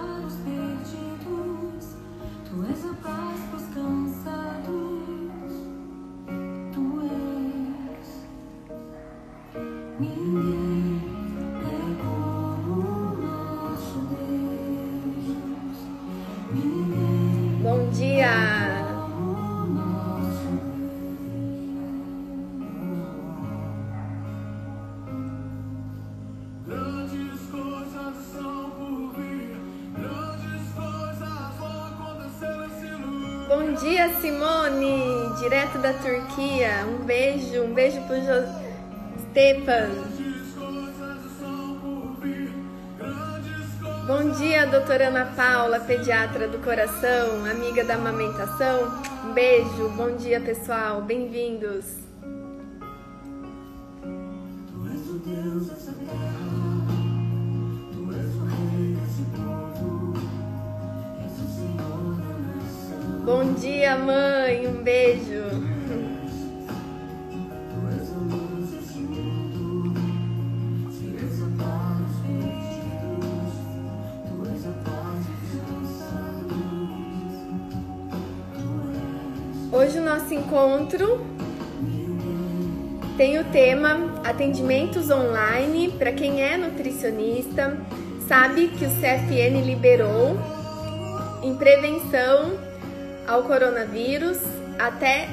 para dia, Simone! Direto da Turquia. Um beijo, um beijo pro jo... Stepan. Bom dia, doutora Ana Paula, pediatra do coração, amiga da amamentação. Um beijo, bom dia, pessoal. Bem-vindos. Tem o tema atendimentos online para quem é nutricionista, sabe que o CFN liberou em prevenção ao coronavírus até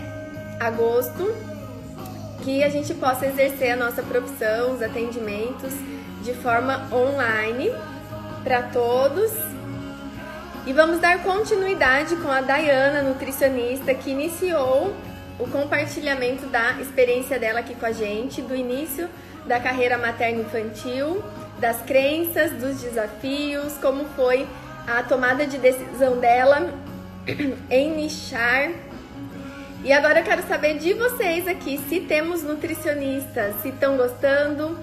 agosto que a gente possa exercer a nossa profissão, os atendimentos de forma online para todos. E vamos dar continuidade com a Dayana, nutricionista, que iniciou o compartilhamento da experiência dela aqui com a gente, do início da carreira materno-infantil, das crenças, dos desafios, como foi a tomada de decisão dela em nichar. E agora eu quero saber de vocês aqui se temos nutricionistas, se estão gostando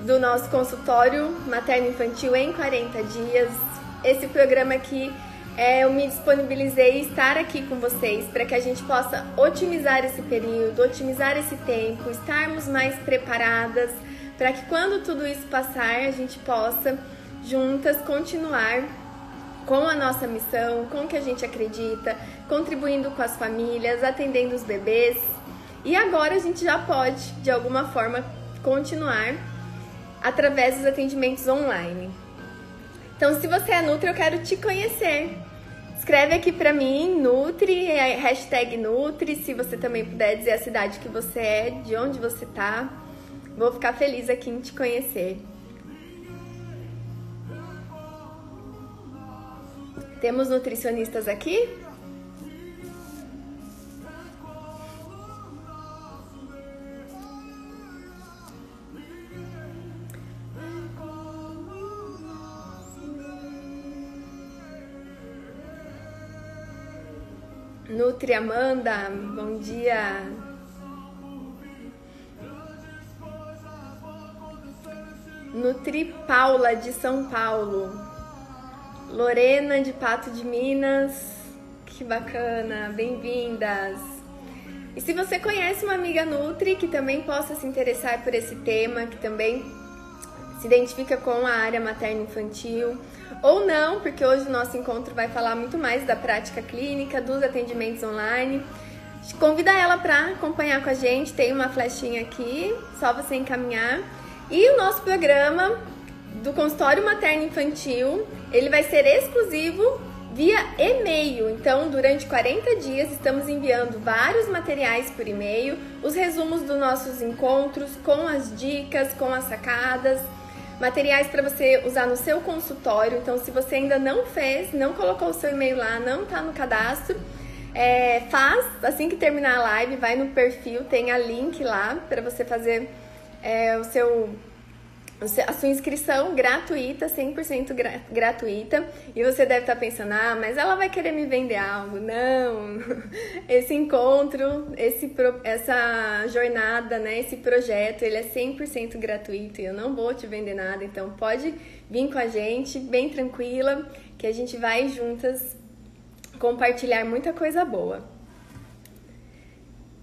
do nosso consultório materno-infantil em 40 dias. Esse programa aqui é, eu me disponibilizei estar aqui com vocês para que a gente possa otimizar esse período, otimizar esse tempo, estarmos mais preparadas para que quando tudo isso passar a gente possa juntas continuar com a nossa missão, com o que a gente acredita, contribuindo com as famílias, atendendo os bebês. E agora a gente já pode, de alguma forma, continuar através dos atendimentos online. Então, se você é Nutri, eu quero te conhecer. Escreve aqui pra mim, Nutri, é hashtag Nutri, se você também puder dizer a cidade que você é, de onde você tá. Vou ficar feliz aqui em te conhecer. Temos nutricionistas aqui? Nutri Amanda, bom dia. Nutri Paula de São Paulo. Lorena de Pato de Minas. Que bacana, bem-vindas. E se você conhece uma amiga Nutri que também possa se interessar por esse tema, que também se identifica com a área materno-infantil, ou não, porque hoje o nosso encontro vai falar muito mais da prática clínica, dos atendimentos online. Convida ela para acompanhar com a gente, tem uma flechinha aqui, só você encaminhar. E o nosso programa do consultório materno infantil, ele vai ser exclusivo via e-mail. Então, durante 40 dias estamos enviando vários materiais por e-mail, os resumos dos nossos encontros com as dicas, com as sacadas, materiais para você usar no seu consultório. Então, se você ainda não fez, não colocou o seu e-mail lá, não está no cadastro, é, faz assim que terminar a live, vai no perfil, tem a link lá para você fazer é, o seu a sua inscrição gratuita, 100% gra gratuita, e você deve estar pensando, ah, mas ela vai querer me vender algo. Não! Esse encontro, esse, essa jornada, né, esse projeto, ele é 100% gratuito e eu não vou te vender nada, então pode vir com a gente, bem tranquila, que a gente vai juntas compartilhar muita coisa boa.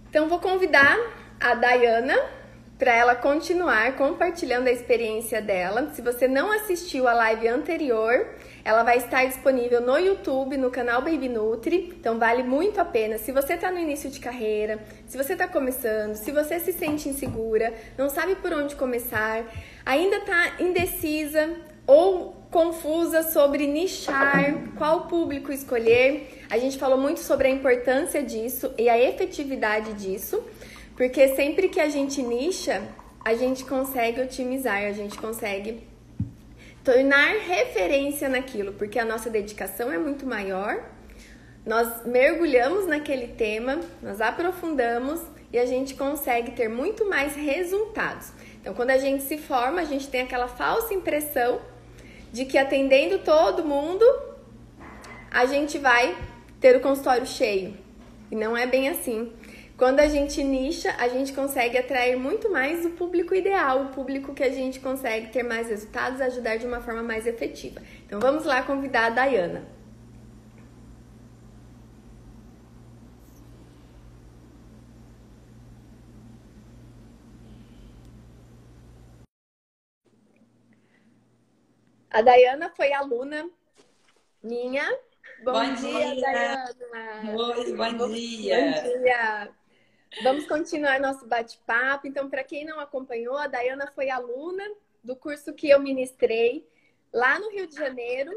Então vou convidar a Dayana para ela continuar compartilhando a experiência dela. Se você não assistiu a live anterior, ela vai estar disponível no YouTube, no canal Baby Nutri. Então vale muito a pena. Se você está no início de carreira, se você está começando, se você se sente insegura, não sabe por onde começar, ainda está indecisa ou confusa sobre nichar, qual público escolher. A gente falou muito sobre a importância disso e a efetividade disso. Porque sempre que a gente nicha, a gente consegue otimizar, a gente consegue tornar referência naquilo, porque a nossa dedicação é muito maior. Nós mergulhamos naquele tema, nós aprofundamos e a gente consegue ter muito mais resultados. Então, quando a gente se forma, a gente tem aquela falsa impressão de que atendendo todo mundo, a gente vai ter o consultório cheio. E não é bem assim. Quando a gente nicha, a gente consegue atrair muito mais o público ideal, o público que a gente consegue ter mais resultados, ajudar de uma forma mais efetiva. Então vamos lá convidar a Dayana. A Dayana foi aluna minha. Bom, Bom dia, dia. Dayana. Oi, bom Bom dia. dia. Vamos continuar nosso bate-papo. Então, para quem não acompanhou, a Dayana foi aluna do curso que eu ministrei lá no Rio de Janeiro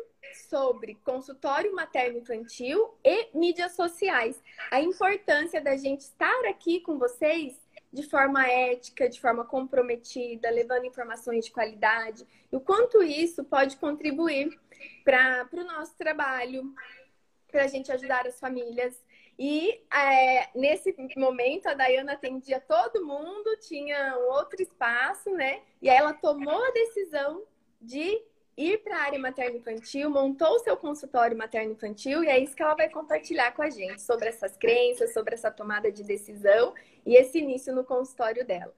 sobre consultório materno-infantil e mídias sociais. A importância da gente estar aqui com vocês de forma ética, de forma comprometida, levando informações de qualidade, e o quanto isso pode contribuir para o nosso trabalho, para a gente ajudar as famílias. E é, nesse momento a Dayana atendia todo mundo, tinha um outro espaço, né? E aí ela tomou a decisão de ir para a área materno-infantil, montou o seu consultório materno-infantil e é isso que ela vai compartilhar com a gente sobre essas crenças, sobre essa tomada de decisão e esse início no consultório dela.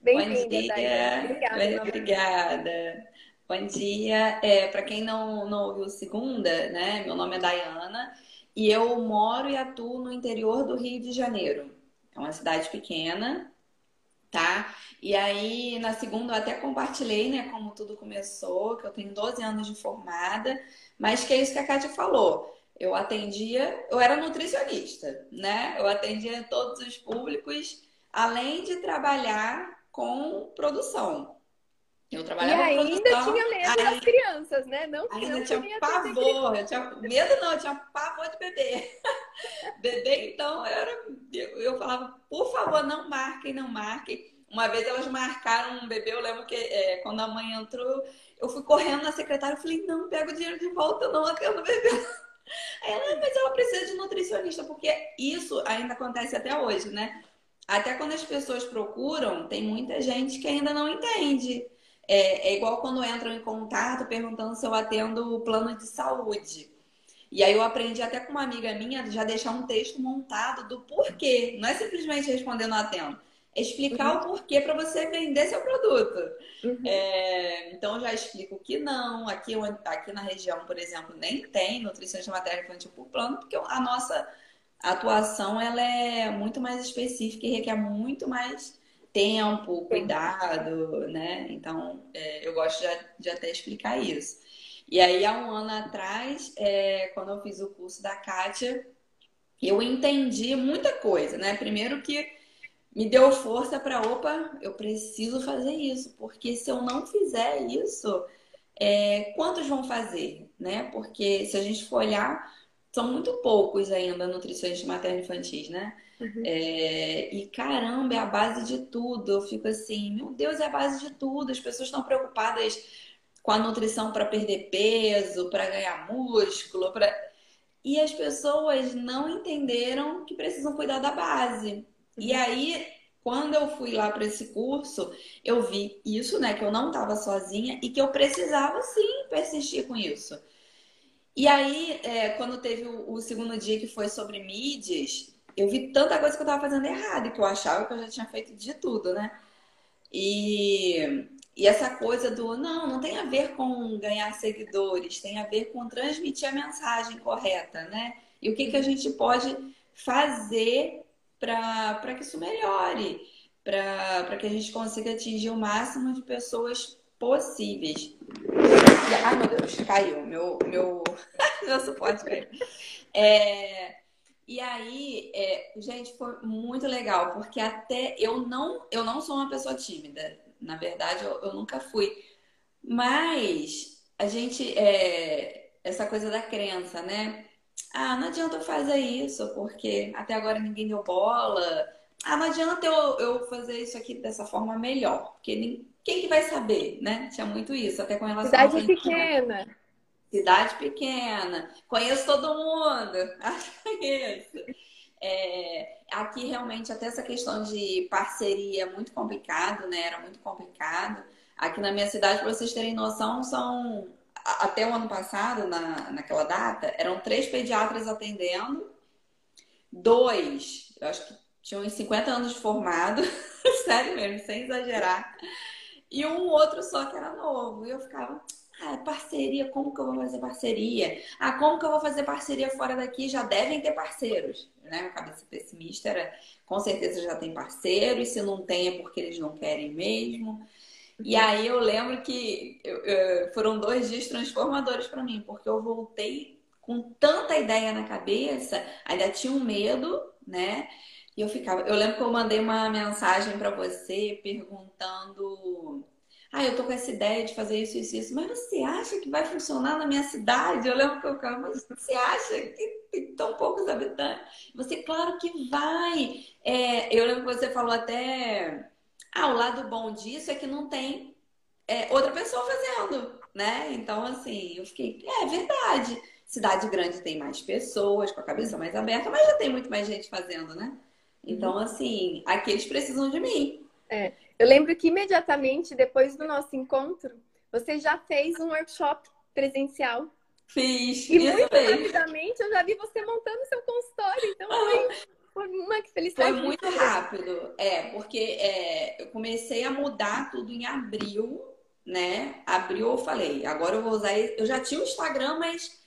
Bem-vinda. Dayana. Obrigada. Obrigada. Bom dia. É, para quem não, não ouviu segunda, né? Meu nome é Dayana e eu moro e atuo no interior do Rio de Janeiro. É uma cidade pequena, tá? E aí, na segunda, eu até compartilhei, né, como tudo começou, que eu tenho 12 anos de formada, mas que é isso que a Kátia falou. Eu atendia, eu era nutricionista, né? Eu atendia todos os públicos, além de trabalhar com produção. Eu E trabalhava com ainda produção, tinha medo das crianças, né? Não Ainda tinha pavor, eu tinha medo não, eu tinha pavor de bebê. Bebê, então, eu, era, eu, eu falava, por favor, não marquem, não marquem. Uma vez elas marcaram um bebê, eu lembro que é, quando a mãe entrou, eu fui correndo na secretária e falei, não, pega o dinheiro de volta, eu não atendo o bebê. Aí ela, "Ah, mas ela precisa de nutricionista, porque isso ainda acontece até hoje, né? Até quando as pessoas procuram, tem muita gente que ainda não entende. É, é igual quando entram em contato perguntando se eu atendo o plano de saúde. E aí eu aprendi até com uma amiga minha já deixar um texto montado do porquê. Não é simplesmente responder não atendo. É explicar o porquê para você vender seu produto. Uhum. É, então já explico que não. Aqui, aqui na região, por exemplo, nem tem nutricionista materno infantil por plano, porque a nossa atuação ela é muito mais específica e requer muito mais tempo, cuidado, né? Então, é, eu gosto de, de até explicar isso. E aí, há um ano atrás, é, quando eu fiz o curso da Kátia, eu entendi muita coisa, né? Primeiro que me deu força para, opa, eu preciso fazer isso, porque se eu não fizer isso, é, quantos vão fazer, né? Porque se a gente for olhar, são muito poucos ainda nutricionistas materno-infantis, né? Uhum. É, e caramba, é a base de tudo. Eu fico assim, meu Deus, é a base de tudo. As pessoas estão preocupadas com a nutrição para perder peso, para ganhar músculo, para e as pessoas não entenderam que precisam cuidar da base. E aí, quando eu fui lá para esse curso, eu vi isso, né, que eu não estava sozinha e que eu precisava sim persistir com isso. E aí, é, quando teve o, o segundo dia que foi sobre mídias, eu vi tanta coisa que eu estava fazendo errado e que eu achava que eu já tinha feito de tudo, né? E, e essa coisa do não, não tem a ver com ganhar seguidores, tem a ver com transmitir a mensagem correta, né? E o que, que a gente pode fazer para que isso melhore, para que a gente consiga atingir o máximo de pessoas possíveis. Ai, meu Deus, caiu. Meu, meu, meu suporte caiu. É, e aí, é, gente, foi muito legal, porque até eu não, eu não sou uma pessoa tímida. Na verdade, eu, eu nunca fui. Mas a gente, é, essa coisa da crença, né? Ah, não adianta eu fazer isso, porque até agora ninguém deu bola. Ah, não adianta eu, eu fazer isso aqui dessa forma melhor, porque nem, quem que vai saber, né? Tinha muito isso, até com relação Cidade pequena. Cidade pequena. Conheço todo mundo. É. É, aqui realmente até essa questão de parceria é muito complicado, né? Era muito complicado. Aqui na minha cidade, para vocês terem noção, são até o ano passado, na, naquela data, eram três pediatras atendendo, dois, eu acho que tinham uns 50 anos de formado, sério mesmo, sem exagerar, e um outro só que era novo. E eu ficava, ah, parceria, como que eu vou fazer parceria? Ah, como que eu vou fazer parceria fora daqui? Já devem ter parceiros. Né? Minha cabeça pessimista era, com certeza já tem parceiros, se não tem é porque eles não querem mesmo. E aí eu lembro que foram dois dias transformadores para mim, porque eu voltei com tanta ideia na cabeça, ainda tinha um medo, né? E eu ficava. Eu lembro que eu mandei uma mensagem para você perguntando ah, eu tô com essa ideia de fazer isso, isso, isso, mas você acha que vai funcionar na minha cidade? Eu lembro que eu ficava, mas você acha que tem tão poucos habitantes? Você, claro que vai. É, eu lembro que você falou até, ah, o lado bom disso é que não tem é, outra pessoa fazendo, né? Então, assim, eu fiquei, é, é verdade. Cidade grande tem mais pessoas, com a cabeça mais aberta, mas já tem muito mais gente fazendo, né? Então, uhum. assim, aqui eles precisam de mim. É. Eu lembro que imediatamente depois do nosso encontro, você já fez um workshop presencial. Fiz. E muito rapidamente eu já vi você montando seu consultório. Então foi, foi uma felicidade. Foi muito rápido. É, porque é, eu comecei a mudar tudo em abril, né? Abril eu falei, agora eu vou usar. Eu já tinha o Instagram, mas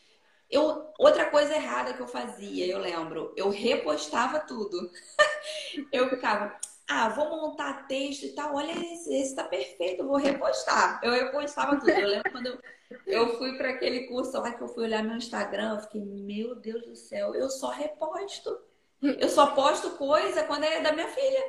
eu, outra coisa errada que eu fazia, eu lembro, eu repostava tudo. eu ficava, ah, vou montar texto e tal. Olha esse, esse tá perfeito, vou repostar. Eu repostava tudo. Eu lembro quando eu, fui para aquele curso lá que eu fui olhar meu Instagram, eu fiquei, meu Deus do céu, eu só reposto. Eu só posto coisa quando é da minha filha.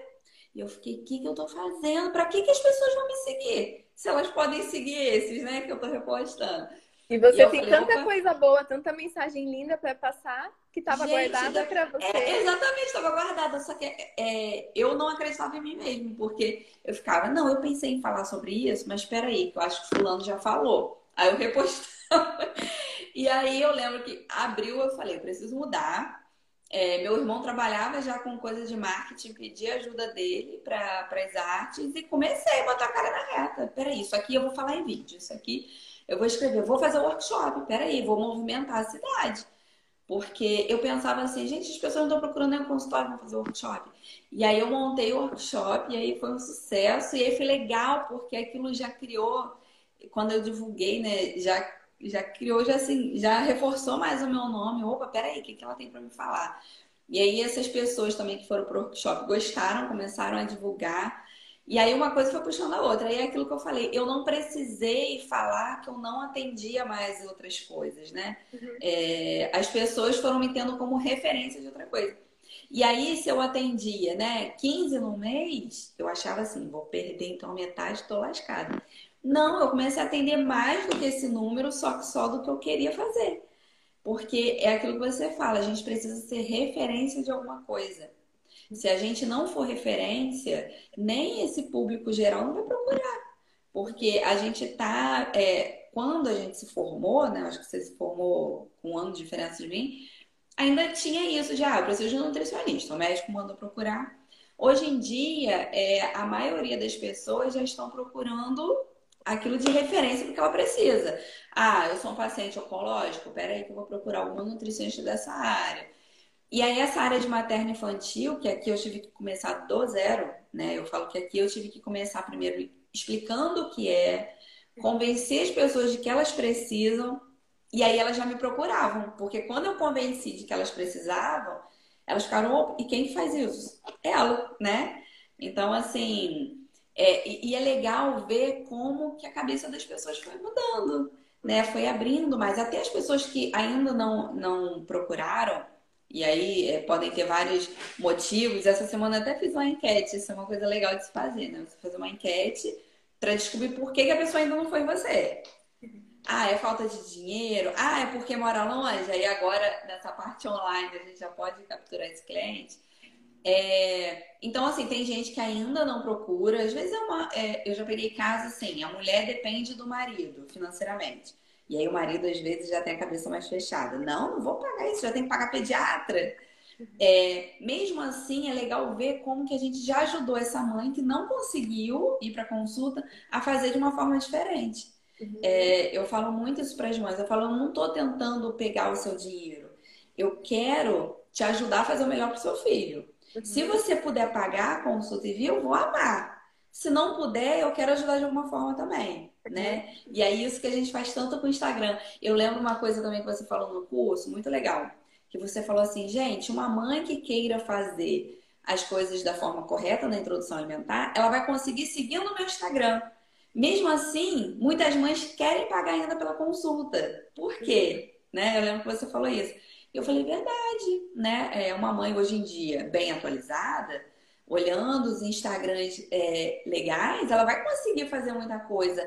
E eu fiquei, o que, que eu tô fazendo? Para que, que as pessoas vão me seguir? Se elas podem seguir esses, né, que eu tô repostando. E você e tem falei, tanta Opa. coisa boa, tanta mensagem linda para passar que estava guardada para você. É, exatamente, estava guardada. Só que é, eu não acreditava em mim mesmo, porque eu ficava, não, eu pensei em falar sobre isso, mas espera aí, que eu acho que fulano já falou. Aí eu repostava. e aí eu lembro que abriu, eu falei, eu preciso mudar. É, meu irmão trabalhava já com coisa de marketing, pedi ajuda dele para as artes e comecei a botar a cara na reta. Peraí, isso aqui eu vou falar em vídeo, isso aqui eu vou escrever, vou fazer workshop, peraí, vou movimentar a cidade. Porque eu pensava assim, gente, as pessoas não estão procurando nem um consultório para fazer workshop. E aí eu montei o workshop e aí foi um sucesso. E aí foi legal, porque aquilo já criou, quando eu divulguei, né, já, já criou, já assim, já reforçou mais o meu nome. Opa, peraí, o que, que ela tem para me falar? E aí essas pessoas também que foram para o workshop gostaram, começaram a divulgar. E aí uma coisa foi puxando a outra. Aí é aquilo que eu falei, eu não precisei falar que eu não atendia mais outras coisas, né? Uhum. É, as pessoas foram me tendo como referência de outra coisa. E aí, se eu atendia, né, 15 no mês, eu achava assim, vou perder então metade, tô lascada. Não, eu comecei a atender mais do que esse número, só que só do que eu queria fazer. Porque é aquilo que você fala, a gente precisa ser referência de alguma coisa. Se a gente não for referência, nem esse público geral não vai procurar. Porque a gente tá. É, quando a gente se formou, né? Acho que você se formou com um ano de diferença de mim, ainda tinha isso de, ah, eu preciso de um nutricionista, o médico manda procurar. Hoje em dia, é, a maioria das pessoas já estão procurando aquilo de referência porque ela precisa. Ah, eu sou um paciente oncológico, peraí que eu vou procurar algum nutricionista dessa área. E aí, essa área de materno infantil, que aqui eu tive que começar do zero, né? Eu falo que aqui eu tive que começar primeiro explicando o que é, convencer as pessoas de que elas precisam, e aí elas já me procuravam, porque quando eu convenci de que elas precisavam, elas ficaram, e quem faz isso? Ela, né? Então, assim, é, e é legal ver como que a cabeça das pessoas foi mudando, né? Foi abrindo mais. Até as pessoas que ainda não, não procuraram, e aí é, podem ter vários motivos. Essa semana até fiz uma enquete, isso é uma coisa legal de se fazer, né? Você fazer uma enquete para descobrir por que, que a pessoa ainda não foi você. Ah, é falta de dinheiro? Ah, é porque mora longe? Aí agora, nessa parte online, a gente já pode capturar esse cliente. É... Então, assim, tem gente que ainda não procura. Às vezes é uma. É... Eu já peguei casos assim, a mulher depende do marido financeiramente. E aí o marido, às vezes, já tem a cabeça mais fechada. Não, não vou pagar isso, já tem que pagar pediatra. É, mesmo assim, é legal ver como que a gente já ajudou essa mãe que não conseguiu ir para consulta a fazer de uma forma diferente. Uhum. É, eu falo muito isso para as mães. Eu falo, eu não estou tentando pegar o seu dinheiro. Eu quero te ajudar a fazer o melhor para o seu filho. Uhum. Se você puder pagar a consulta e vir, eu vou amar. Se não puder, eu quero ajudar de alguma forma também. Né? E é isso que a gente faz tanto com o Instagram. Eu lembro uma coisa também que você falou no curso, muito legal, que você falou assim, gente, uma mãe que queira fazer as coisas da forma correta na introdução alimentar, ela vai conseguir seguindo o meu Instagram. Mesmo assim, muitas mães querem pagar ainda pela consulta. Por quê? Né? Eu lembro que você falou isso. Eu falei, verdade, né? É uma mãe hoje em dia bem atualizada, olhando os Instagrams é, legais, ela vai conseguir fazer muita coisa.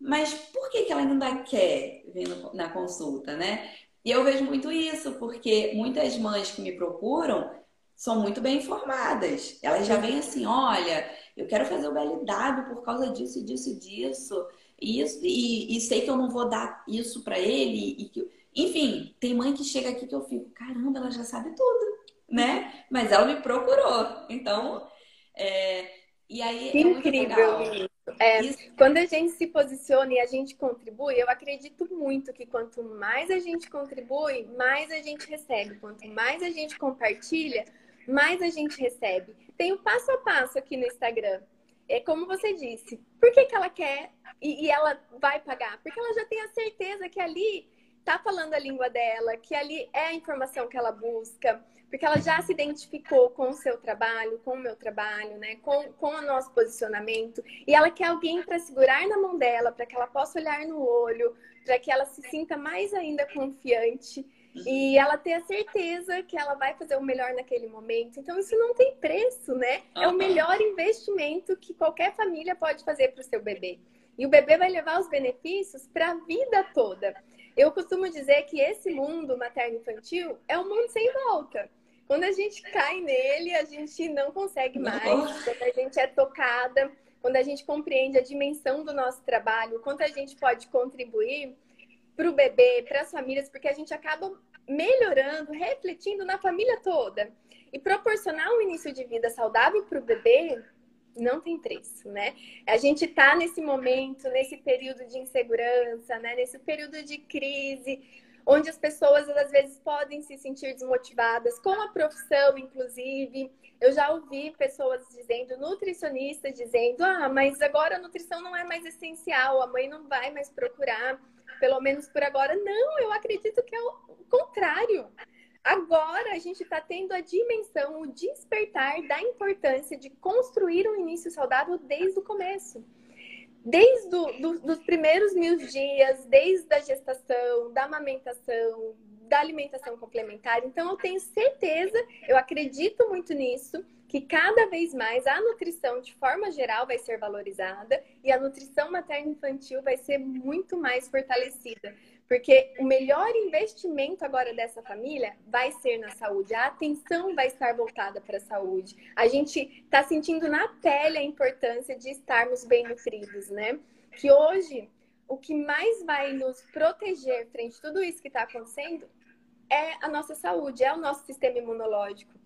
Mas por que, que ela ainda quer vir na consulta, né? E eu vejo muito isso, porque muitas mães que me procuram são muito bem informadas. Elas já vêm assim, olha, eu quero fazer o BLW por causa disso, disso, disso. E, isso, e, e sei que eu não vou dar isso para ele. E que... Enfim, tem mãe que chega aqui que eu fico, caramba, ela já sabe tudo, né? Mas ela me procurou. Então, é... e aí. Que é incrível isso. É. Quando a gente se posiciona e a gente contribui, eu acredito muito que quanto mais a gente contribui, mais a gente recebe. Quanto mais a gente compartilha, mais a gente recebe. Tem o passo a passo aqui no Instagram. É como você disse. Por que, que ela quer e, e ela vai pagar? Porque ela já tem a certeza que ali tá falando a língua dela, que ali é a informação que ela busca, porque ela já se identificou com o seu trabalho, com o meu trabalho, né? com, com o nosso posicionamento, e ela quer alguém para segurar na mão dela, para que ela possa olhar no olho, para que ela se sinta mais ainda confiante e ela ter a certeza que ela vai fazer o melhor naquele momento. Então, isso não tem preço, né? É o melhor investimento que qualquer família pode fazer para o seu bebê. E o bebê vai levar os benefícios para a vida toda. Eu costumo dizer que esse mundo materno-infantil é um mundo sem volta. Quando a gente cai nele, a gente não consegue mais. Quando a gente é tocada, quando a gente compreende a dimensão do nosso trabalho, quanto a gente pode contribuir para o bebê, para as famílias, porque a gente acaba melhorando, refletindo na família toda. E proporcionar um início de vida saudável para o bebê não tem preço, né? A gente está nesse momento, nesse período de insegurança, né? Nesse período de crise, onde as pessoas às vezes podem se sentir desmotivadas com a profissão, inclusive. Eu já ouvi pessoas dizendo, nutricionistas dizendo, ah, mas agora a nutrição não é mais essencial, a mãe não vai mais procurar, pelo menos por agora. Não, eu acredito que é o contrário. Agora a gente está tendo a dimensão, o despertar da importância de construir um início saudável desde o começo. Desde do, do, dos primeiros mil dias, desde a gestação, da amamentação, da alimentação complementar. Então, eu tenho certeza, eu acredito muito nisso, que cada vez mais a nutrição, de forma geral, vai ser valorizada e a nutrição materno-infantil vai ser muito mais fortalecida. Porque o melhor investimento agora dessa família vai ser na saúde. A atenção vai estar voltada para a saúde. A gente está sentindo na pele a importância de estarmos bem nutridos, né? Que hoje o que mais vai nos proteger frente a tudo isso que está acontecendo é a nossa saúde, é o nosso sistema imunológico.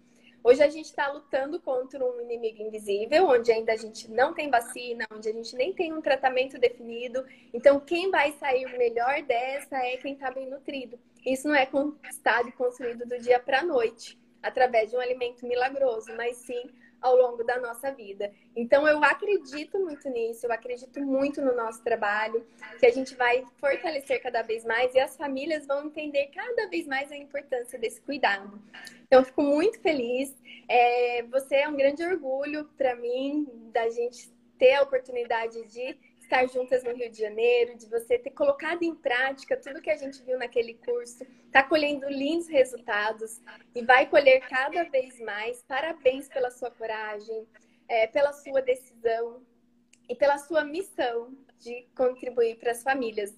Hoje a gente está lutando contra um inimigo invisível, onde ainda a gente não tem vacina, onde a gente nem tem um tratamento definido. Então, quem vai sair melhor dessa é quem está bem nutrido. Isso não é conquistado e construído do dia para a noite, através de um alimento milagroso, mas sim ao longo da nossa vida. Então, eu acredito muito nisso, eu acredito muito no nosso trabalho, que a gente vai fortalecer cada vez mais e as famílias vão entender cada vez mais a importância desse cuidado. Então, eu fico muito feliz. É, você é um grande orgulho para mim da gente ter a oportunidade de estar juntas no Rio de Janeiro, de você ter colocado em prática tudo que a gente viu naquele curso, está colhendo lindos resultados e vai colher cada vez mais. Parabéns pela sua coragem, é, pela sua decisão e pela sua missão de contribuir para as famílias.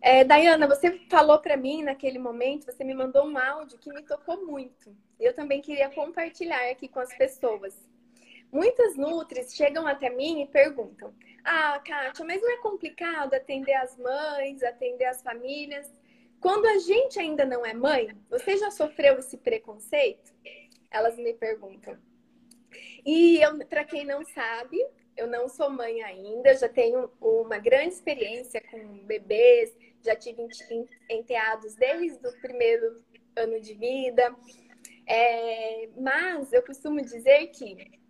É, Dayana, você falou para mim naquele momento, você me mandou um áudio que me tocou muito. Eu também queria compartilhar aqui com as pessoas. Muitas nutris chegam até mim e perguntam: Ah, Kátia, mas não é complicado atender as mães, atender as famílias? Quando a gente ainda não é mãe, você já sofreu esse preconceito? Elas me perguntam. E para quem não sabe, eu não sou mãe ainda, já tenho uma grande experiência com bebês, já tive enteados desde o primeiro ano de vida. É, mas eu costumo dizer que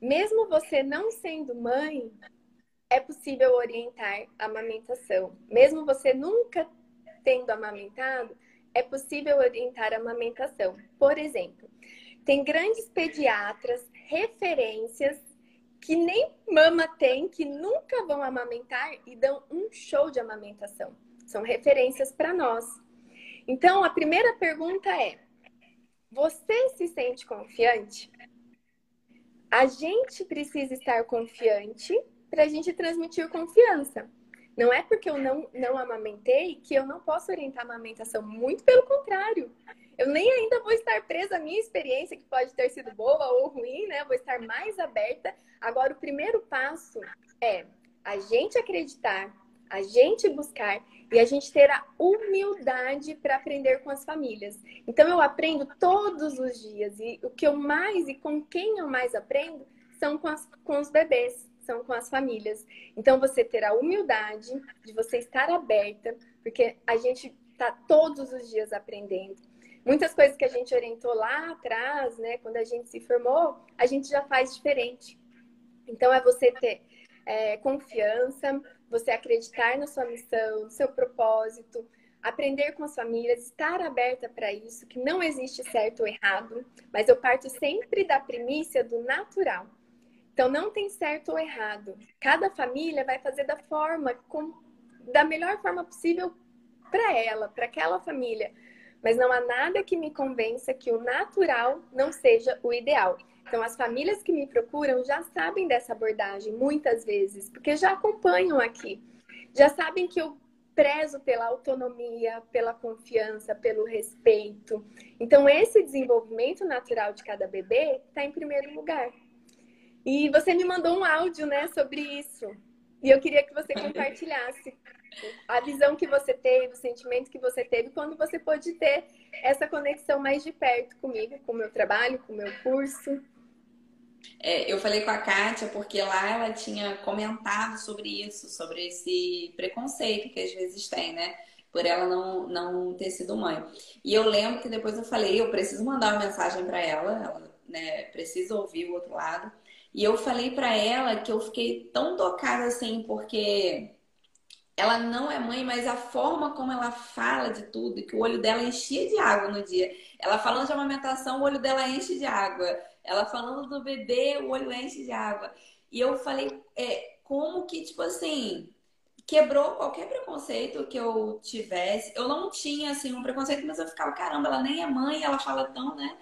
mesmo você não sendo mãe, é possível orientar a amamentação. Mesmo você nunca tendo amamentado, é possível orientar a amamentação. Por exemplo, tem grandes pediatras, referências que nem mama tem, que nunca vão amamentar e dão um show de amamentação. São referências para nós. Então, a primeira pergunta é: você se sente confiante? A gente precisa estar confiante para a gente transmitir confiança. Não é porque eu não, não amamentei que eu não posso orientar a amamentação. Muito pelo contrário. Eu nem ainda vou estar presa à minha experiência, que pode ter sido boa ou ruim, né? vou estar mais aberta. Agora, o primeiro passo é a gente acreditar, a gente buscar e a gente ter a humildade para aprender com as famílias. Então eu aprendo todos os dias e o que eu mais e com quem eu mais aprendo são com, as, com os bebês, são com as famílias. Então você ter a humildade de você estar aberta, porque a gente está todos os dias aprendendo. Muitas coisas que a gente orientou lá atrás, né, quando a gente se formou, a gente já faz diferente. Então é você ter é, confiança, você acreditar na sua missão, no seu propósito, aprender com as famílias, estar aberta para isso, que não existe certo ou errado, mas eu parto sempre da primícia do natural. Então não tem certo ou errado. Cada família vai fazer da forma com, da melhor forma possível para ela, para aquela família. Mas não há nada que me convença que o natural não seja o ideal. Então, as famílias que me procuram já sabem dessa abordagem, muitas vezes, porque já acompanham aqui. Já sabem que eu prezo pela autonomia, pela confiança, pelo respeito. Então, esse desenvolvimento natural de cada bebê está em primeiro lugar. E você me mandou um áudio, né, sobre isso. E eu queria que você compartilhasse a visão que você teve, o sentimento que você teve quando você pôde ter essa conexão mais de perto comigo, com o meu trabalho, com o meu curso. É, eu falei com a Kátia porque lá ela tinha comentado sobre isso, sobre esse preconceito que às vezes tem, né? Por ela não, não ter sido mãe. E eu lembro que depois eu falei, eu preciso mandar uma mensagem para ela, ela né, precisa ouvir o outro lado. E eu falei para ela que eu fiquei tão tocada assim, porque ela não é mãe, mas a forma como ela fala de tudo, que o olho dela enchia de água no dia. Ela falando de amamentação, o olho dela enche de água. Ela falando do bebê, o olho enche de água. E eu falei, é, como que, tipo assim, quebrou qualquer preconceito que eu tivesse. Eu não tinha, assim, um preconceito, mas eu ficava, caramba, ela nem é mãe, ela fala tão, né?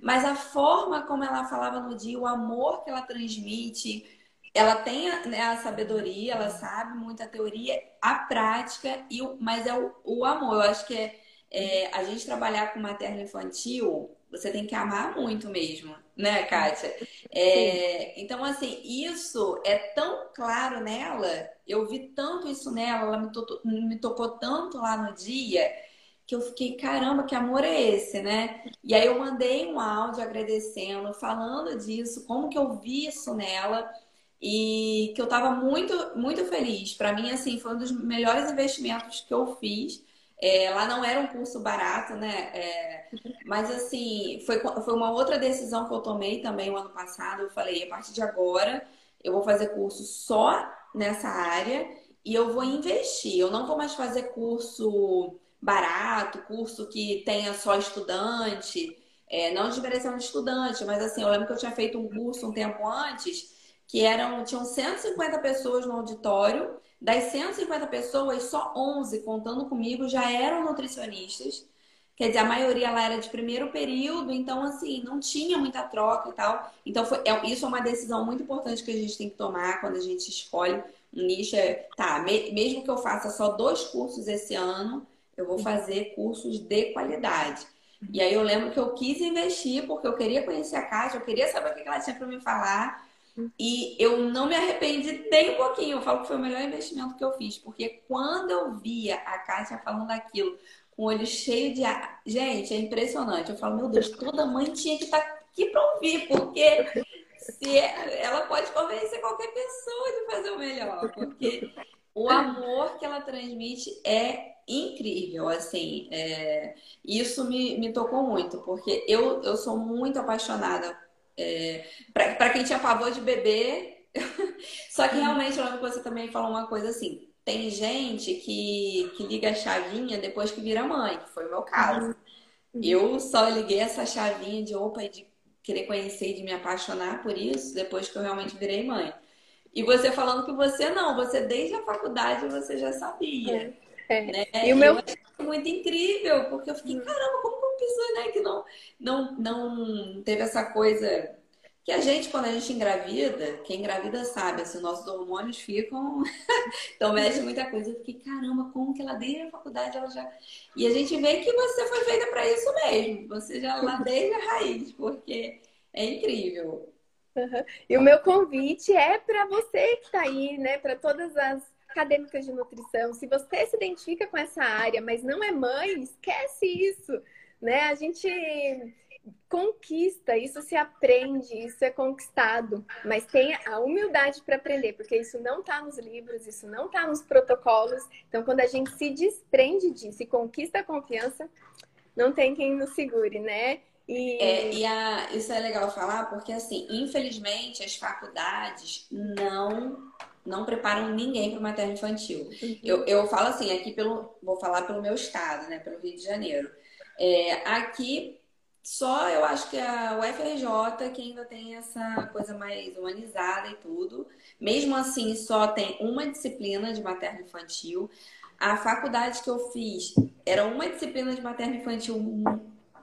Mas a forma como ela falava no dia, o amor que ela transmite, ela tem né, a sabedoria, ela sabe muita teoria, a prática, e o, mas é o, o amor. Eu acho que é, é, a gente trabalhar com materno infantil, você tem que amar muito mesmo, né, Kátia? É, então, assim, isso é tão claro nela, eu vi tanto isso nela, ela me, to me tocou tanto lá no dia, que eu fiquei, caramba, que amor é esse, né? E aí eu mandei um áudio agradecendo, falando disso, como que eu vi isso nela e que eu estava muito, muito feliz. Para mim, assim, foi um dos melhores investimentos que eu fiz É, lá não era um curso barato, né? É, mas assim, foi, foi uma outra decisão que eu tomei também o ano passado. Eu falei, a partir de agora eu vou fazer curso só nessa área e eu vou investir. Eu não vou mais fazer curso barato, curso que tenha só estudante, é, não desmerecendo estudante, mas assim, eu lembro que eu tinha feito um curso um tempo antes que eram, tinham 150 pessoas no auditório, das 150 pessoas, só 11, contando comigo, já eram nutricionistas. Quer dizer, a maioria lá era de primeiro período, então, assim, não tinha muita troca e tal. Então, foi, é, isso é uma decisão muito importante que a gente tem que tomar quando a gente escolhe um nicho. É, tá, me, mesmo que eu faça só dois cursos esse ano, eu vou fazer cursos de qualidade. E aí eu lembro que eu quis investir porque eu queria conhecer a Kátia, eu queria saber o que ela tinha para me falar. E eu não me arrependi nem um pouquinho. Eu falo que foi o melhor investimento que eu fiz. Porque quando eu via a Kátia falando aquilo, com o olho cheio de. Gente, é impressionante. Eu falo, meu Deus, toda mãe tinha que estar tá aqui para ouvir, porque se ela pode convencer qualquer pessoa de fazer o melhor. Porque o amor que ela transmite é incrível, assim, é... isso me, me tocou muito, porque eu, eu sou muito apaixonada é, para quem tinha pavor de beber. Só que realmente, eu lembro que você também falou uma coisa assim: tem gente que, que liga a chavinha depois que vira mãe, que foi o meu caso. Uhum. Eu só liguei essa chavinha de opa e de querer conhecer e de me apaixonar por isso depois que eu realmente virei mãe. E você falando que você não, você desde a faculdade você já sabia. É. Né? E o meu muito incrível, porque eu fiquei, caramba, como né, que não, não, não teve essa coisa que a gente, quando a gente engravida, quem engravida sabe, assim, nossos hormônios ficam. então mexe muita coisa. Eu fiquei, caramba, como que ela desde a faculdade ela já. E a gente vê que você foi feita para isso mesmo. Você já lá desde a raiz, porque é incrível. Uhum. E o meu convite é para você que está aí, né? Para todas as acadêmicas de nutrição. Se você se identifica com essa área, mas não é mãe, esquece isso né? A gente conquista, isso se aprende, isso é conquistado, mas tenha a humildade para aprender, porque isso não está nos livros, isso não está nos protocolos. Então, quando a gente se desprende disso e conquista a confiança, não tem quem nos segure, né? E, é, e a, isso é legal falar, porque assim, infelizmente as faculdades não não preparam ninguém para o materno infantil. Uhum. Eu, eu falo assim, aqui pelo, vou falar pelo meu estado, né, pelo Rio de Janeiro. É, aqui, só eu acho que a UFRJ que ainda tem essa coisa mais humanizada e tudo. Mesmo assim, só tem uma disciplina de materno infantil. A faculdade que eu fiz era uma disciplina de materno infantil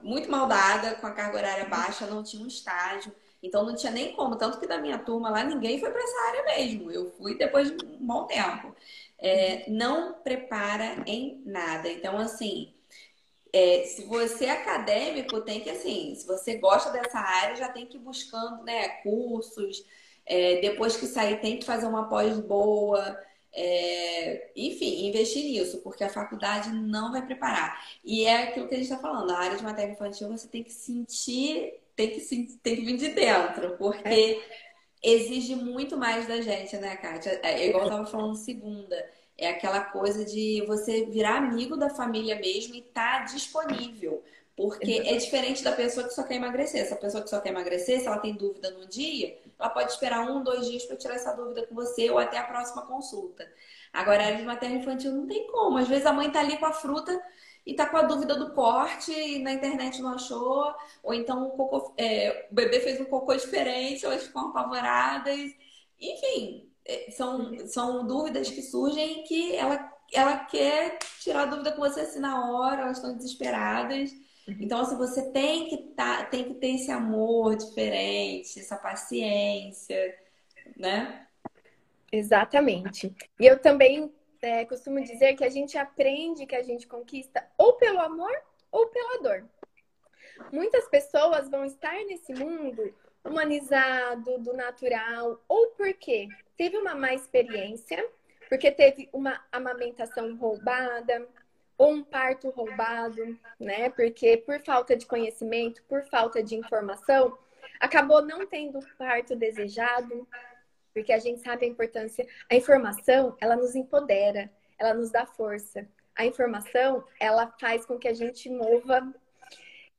muito mal dada, com a carga horária baixa, não tinha um estágio. Então não tinha nem como. Tanto que da minha turma lá, ninguém foi para essa área mesmo. Eu fui depois de um bom tempo. É, não prepara em nada. Então, assim, é, se você é acadêmico, tem que, assim, se você gosta dessa área, já tem que ir buscando, né, cursos. É, depois que sair, tem que fazer uma pós boa. É, enfim, investir nisso, porque a faculdade não vai preparar. E é aquilo que a gente está falando, a área de matéria infantil você tem que sentir, tem que, tem que vir de dentro, porque é. exige muito mais da gente, né, Kátia? É igual eu estava falando segunda é aquela coisa de você virar amigo da família mesmo e estar tá disponível. Porque é diferente da pessoa que só quer emagrecer. Essa pessoa que só quer emagrecer, se ela tem dúvida no dia, ela pode esperar um, dois dias para tirar essa dúvida com você ou até a próxima consulta. Agora, a área de materno infantil não tem como. Às vezes a mãe tá ali com a fruta e tá com a dúvida do corte e na internet não achou, ou então o, cocô, é, o bebê fez um cocô diferente, elas ficam apavoradas. Enfim, são, são dúvidas que surgem que ela, ela quer tirar dúvida com você assim na hora, elas estão desesperadas. Uhum. Então, assim, você tem que, tá, tem que ter esse amor diferente, essa paciência, né? Exatamente. E eu também é, costumo dizer que a gente aprende, que a gente conquista ou pelo amor ou pela dor. Muitas pessoas vão estar nesse mundo humanizado, do natural, ou porque teve uma má experiência, porque teve uma amamentação roubada, ou um parto roubado, né? Porque por falta de conhecimento, por falta de informação, acabou não tendo o parto desejado, porque a gente sabe a importância. A informação, ela nos empodera, ela nos dá força. a informação, ela faz com que a gente mova.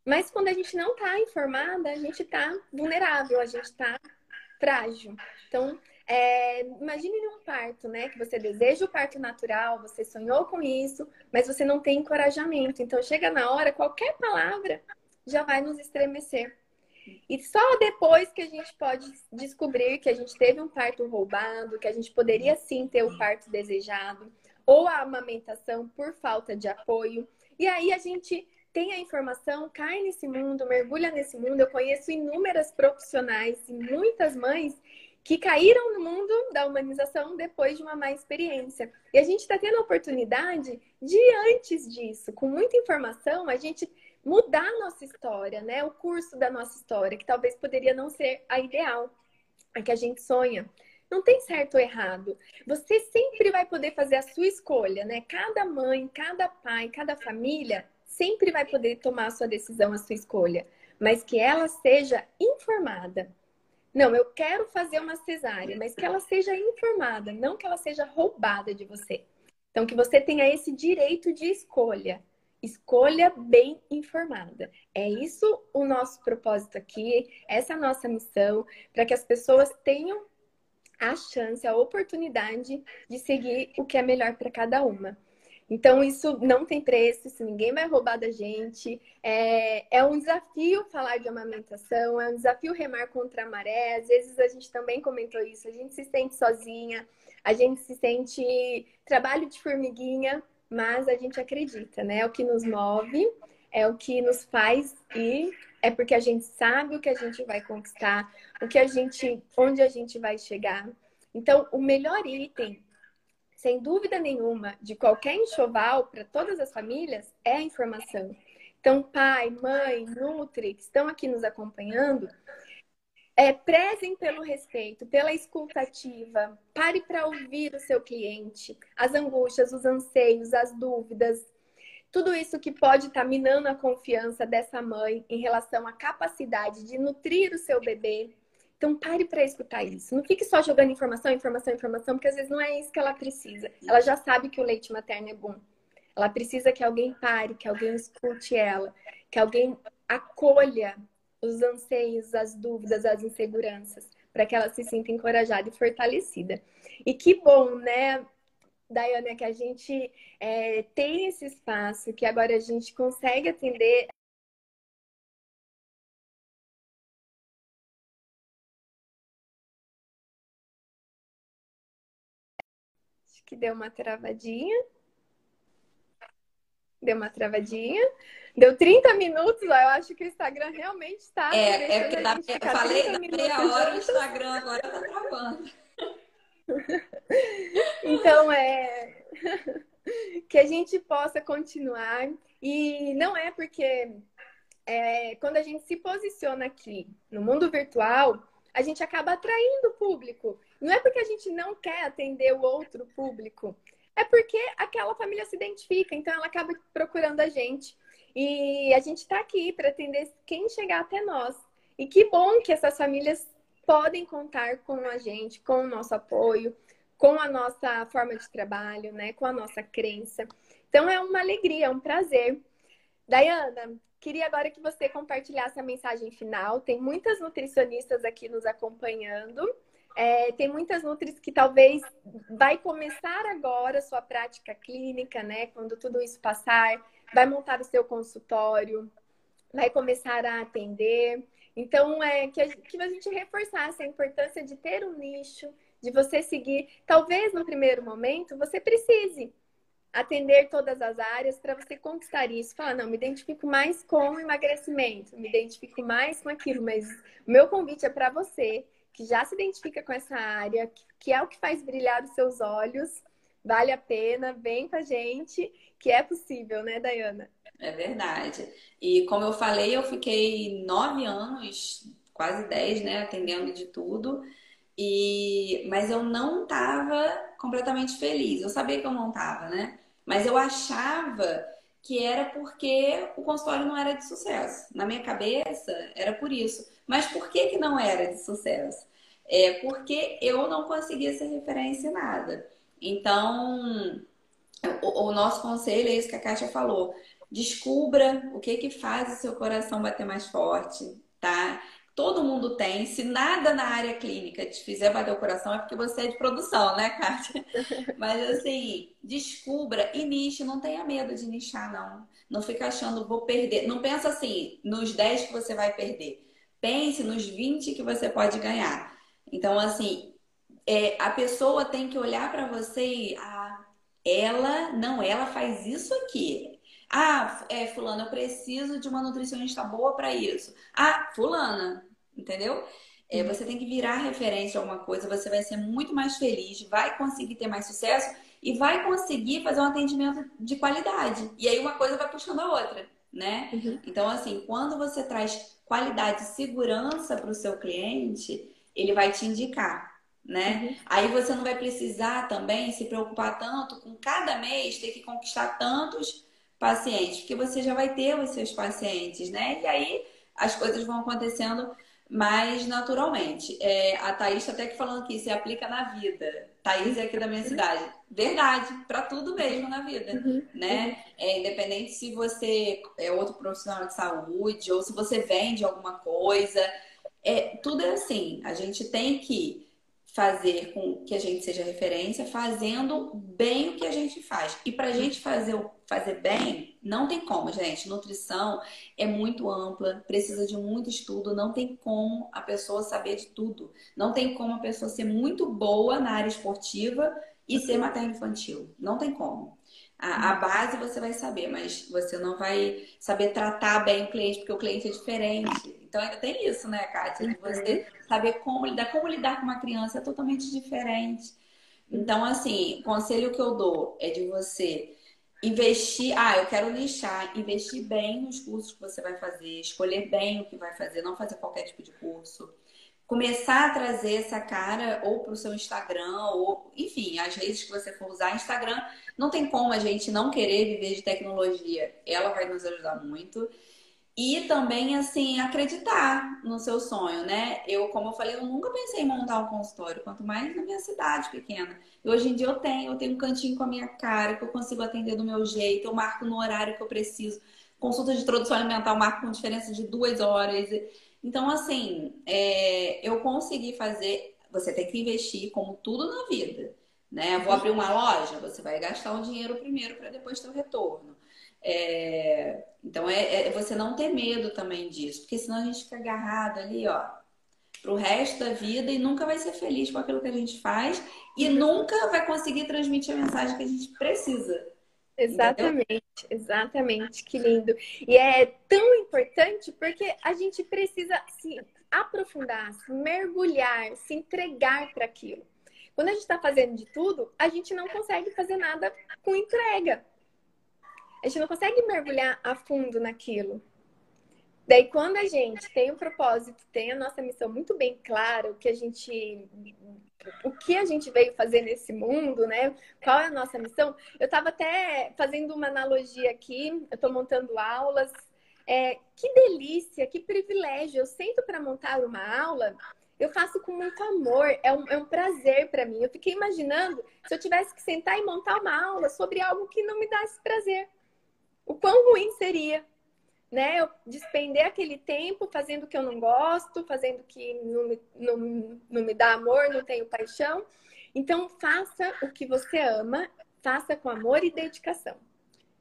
Mas quando a gente não está informada, a gente está vulnerável, a gente está frágil. Então, é, imagine um parto, né? Que você deseja o parto natural, você sonhou com isso, mas você não tem encorajamento. Então, chega na hora, qualquer palavra já vai nos estremecer. E só depois que a gente pode descobrir que a gente teve um parto roubado, que a gente poderia sim ter o parto desejado, ou a amamentação por falta de apoio. E aí a gente tem a informação, cai nesse mundo, mergulha nesse mundo. Eu conheço inúmeras profissionais e muitas mães que caíram no mundo da humanização depois de uma má experiência. E a gente está tendo a oportunidade de, antes disso, com muita informação, a gente mudar a nossa história, né? O curso da nossa história, que talvez poderia não ser a ideal, a que a gente sonha. Não tem certo ou errado. Você sempre vai poder fazer a sua escolha, né? Cada mãe, cada pai, cada família sempre vai poder tomar a sua decisão, a sua escolha, mas que ela seja informada. Não, eu quero fazer uma cesárea, mas que ela seja informada, não que ela seja roubada de você. Então, que você tenha esse direito de escolha. Escolha bem informada. É isso o nosso propósito aqui, essa é a nossa missão, para que as pessoas tenham a chance, a oportunidade de seguir o que é melhor para cada uma. Então, isso não tem preço, isso ninguém vai roubar da gente. É, é um desafio falar de amamentação, é um desafio remar contra a maré. Às vezes a gente também comentou isso, a gente se sente sozinha, a gente se sente trabalho de formiguinha, mas a gente acredita, né? É o que nos move, é o que nos faz ir, é porque a gente sabe o que a gente vai conquistar, o que a gente, onde a gente vai chegar. Então, o melhor item, sem dúvida nenhuma, de qualquer enxoval para todas as famílias é a informação. Então, pai, mãe, Nutri, que estão aqui nos acompanhando, é, prezem pelo respeito, pela escutativa. Pare para ouvir o seu cliente, as angústias, os anseios, as dúvidas. Tudo isso que pode estar tá minando a confiança dessa mãe em relação à capacidade de nutrir o seu bebê. Então, pare para escutar isso. Não fique só jogando informação, informação, informação, porque às vezes não é isso que ela precisa. Ela já sabe que o leite materno é bom. Ela precisa que alguém pare, que alguém escute ela, que alguém acolha os anseios, as dúvidas, as inseguranças, para que ela se sinta encorajada e fortalecida. E que bom, né, Daiane, que a gente é, tem esse espaço, que agora a gente consegue atender que deu uma travadinha. Deu uma travadinha. Deu 30 minutos, ó, eu acho que o Instagram realmente está. É, é porque da, eu falei na meia hora o Instagram agora está travando. então, é. que a gente possa continuar. E não é porque é, quando a gente se posiciona aqui no mundo virtual, a gente acaba atraindo o público. Não é porque a gente não quer atender o outro público, é porque aquela família se identifica, então ela acaba procurando a gente. E a gente está aqui para atender quem chegar até nós. E que bom que essas famílias podem contar com a gente, com o nosso apoio, com a nossa forma de trabalho, né, com a nossa crença. Então é uma alegria, é um prazer. Dayana, queria agora que você compartilhasse a mensagem final. Tem muitas nutricionistas aqui nos acompanhando. É, tem muitas nutris que talvez vai começar agora sua prática clínica, né? Quando tudo isso passar, vai montar o seu consultório, vai começar a atender. Então, é que a, que a gente reforçasse a importância de ter um nicho, de você seguir. Talvez no primeiro momento você precise atender todas as áreas para você conquistar isso. Falar, não, me identifico mais com emagrecimento, me identifico mais com aquilo, mas o meu convite é para você que já se identifica com essa área, que é o que faz brilhar os seus olhos. Vale a pena, vem com a gente, que é possível, né, Dayana? É verdade. E como eu falei, eu fiquei nove anos, quase dez, né, atendendo de tudo. E mas eu não estava completamente feliz. Eu sabia que eu não estava, né? Mas eu achava que era porque o consultório não era de sucesso. Na minha cabeça, era por isso. Mas por que, que não era de sucesso? É porque eu não conseguia ser referência em nada. Então, o, o nosso conselho é isso que a Kátia falou. Descubra o que que faz o seu coração bater mais forte, tá? Todo mundo tem. Se nada na área clínica te fizer bater o coração, é porque você é de produção, né, Kátia? Mas assim, descubra e niche. Não tenha medo de nichar, não. Não fica achando, vou perder. Não pensa assim, nos 10 que você vai perder. Pense nos 20 que você pode ganhar. Então, assim, é, a pessoa tem que olhar para você e. Ah, ela, não, ela faz isso aqui. Ah, é, fulana, eu preciso de uma nutricionista boa para isso. Ah, fulana, entendeu? É, você tem que virar referência a alguma coisa, você vai ser muito mais feliz, vai conseguir ter mais sucesso e vai conseguir fazer um atendimento de qualidade. E aí uma coisa vai puxando a outra, né? Uhum. Então, assim, quando você traz qualidade e segurança para o seu cliente, ele vai te indicar. Né? Uhum. Aí você não vai precisar também se preocupar tanto com cada mês ter que conquistar tantos pacientes, porque você já vai ter os seus pacientes, né? E aí as coisas vão acontecendo mais naturalmente. É, a Thaís está até que falando que se aplica na vida. Thaís é aqui da minha uhum. cidade. Verdade, para tudo mesmo na vida, uhum. né? É, independente se você é outro profissional de saúde ou se você vende alguma coisa. É, tudo é assim. A gente tem que fazer com que a gente seja referência, fazendo bem o que a gente faz. E para a gente fazer, fazer bem, não tem como, gente. Nutrição é muito ampla, precisa de muito estudo, não tem como a pessoa saber de tudo. Não tem como a pessoa ser muito boa na área esportiva e ser materno-infantil. Não tem como. A, a, base você vai saber, mas você não vai saber tratar bem o cliente, porque o cliente é diferente. Então ainda tem isso, né, Kátia? De você uhum. saber como lidar, como lidar com uma criança é totalmente diferente. Então, assim, o conselho que eu dou é de você investir. Ah, eu quero lixar, investir bem nos cursos que você vai fazer, escolher bem o que vai fazer, não fazer qualquer tipo de curso começar a trazer essa cara ou para o seu Instagram, ou enfim, as redes que você for usar. Instagram não tem como a gente não querer viver de tecnologia, ela vai nos ajudar muito. E também, assim, acreditar no seu sonho, né? Eu, como eu falei, eu nunca pensei em montar um consultório, quanto mais na minha cidade pequena. E hoje em dia eu tenho, eu tenho um cantinho com a minha cara, que eu consigo atender do meu jeito, eu marco no horário que eu preciso. Consulta de introdução alimentar, eu marco com diferença de duas horas. Então, assim, é, eu consegui fazer. Você tem que investir, como tudo na vida. Né? Vou abrir uma loja, você vai gastar o dinheiro primeiro para depois ter o retorno. É, então, é, é, você não ter medo também disso, porque senão a gente fica agarrado ali, ó, pro resto da vida e nunca vai ser feliz com aquilo que a gente faz e nunca vai conseguir transmitir a mensagem que a gente precisa. Exatamente, exatamente, que lindo. E é tão importante porque a gente precisa se aprofundar, se mergulhar, se entregar para aquilo. Quando a gente está fazendo de tudo, a gente não consegue fazer nada com entrega. A gente não consegue mergulhar a fundo naquilo. Daí, quando a gente tem um propósito, tem a nossa missão muito bem clara, o que a gente o que a gente veio fazer nesse mundo, né? Qual é a nossa missão? Eu estava até fazendo uma analogia aqui, eu estou montando aulas. É, que delícia, que privilégio! Eu sento para montar uma aula, eu faço com muito amor, é um, é um prazer para mim. Eu fiquei imaginando se eu tivesse que sentar e montar uma aula sobre algo que não me desse prazer. O quão ruim seria né? Eu despender aquele tempo fazendo o que eu não gosto, fazendo o que não me, não, não me dá amor, não tenho paixão. Então, faça o que você ama, faça com amor e dedicação.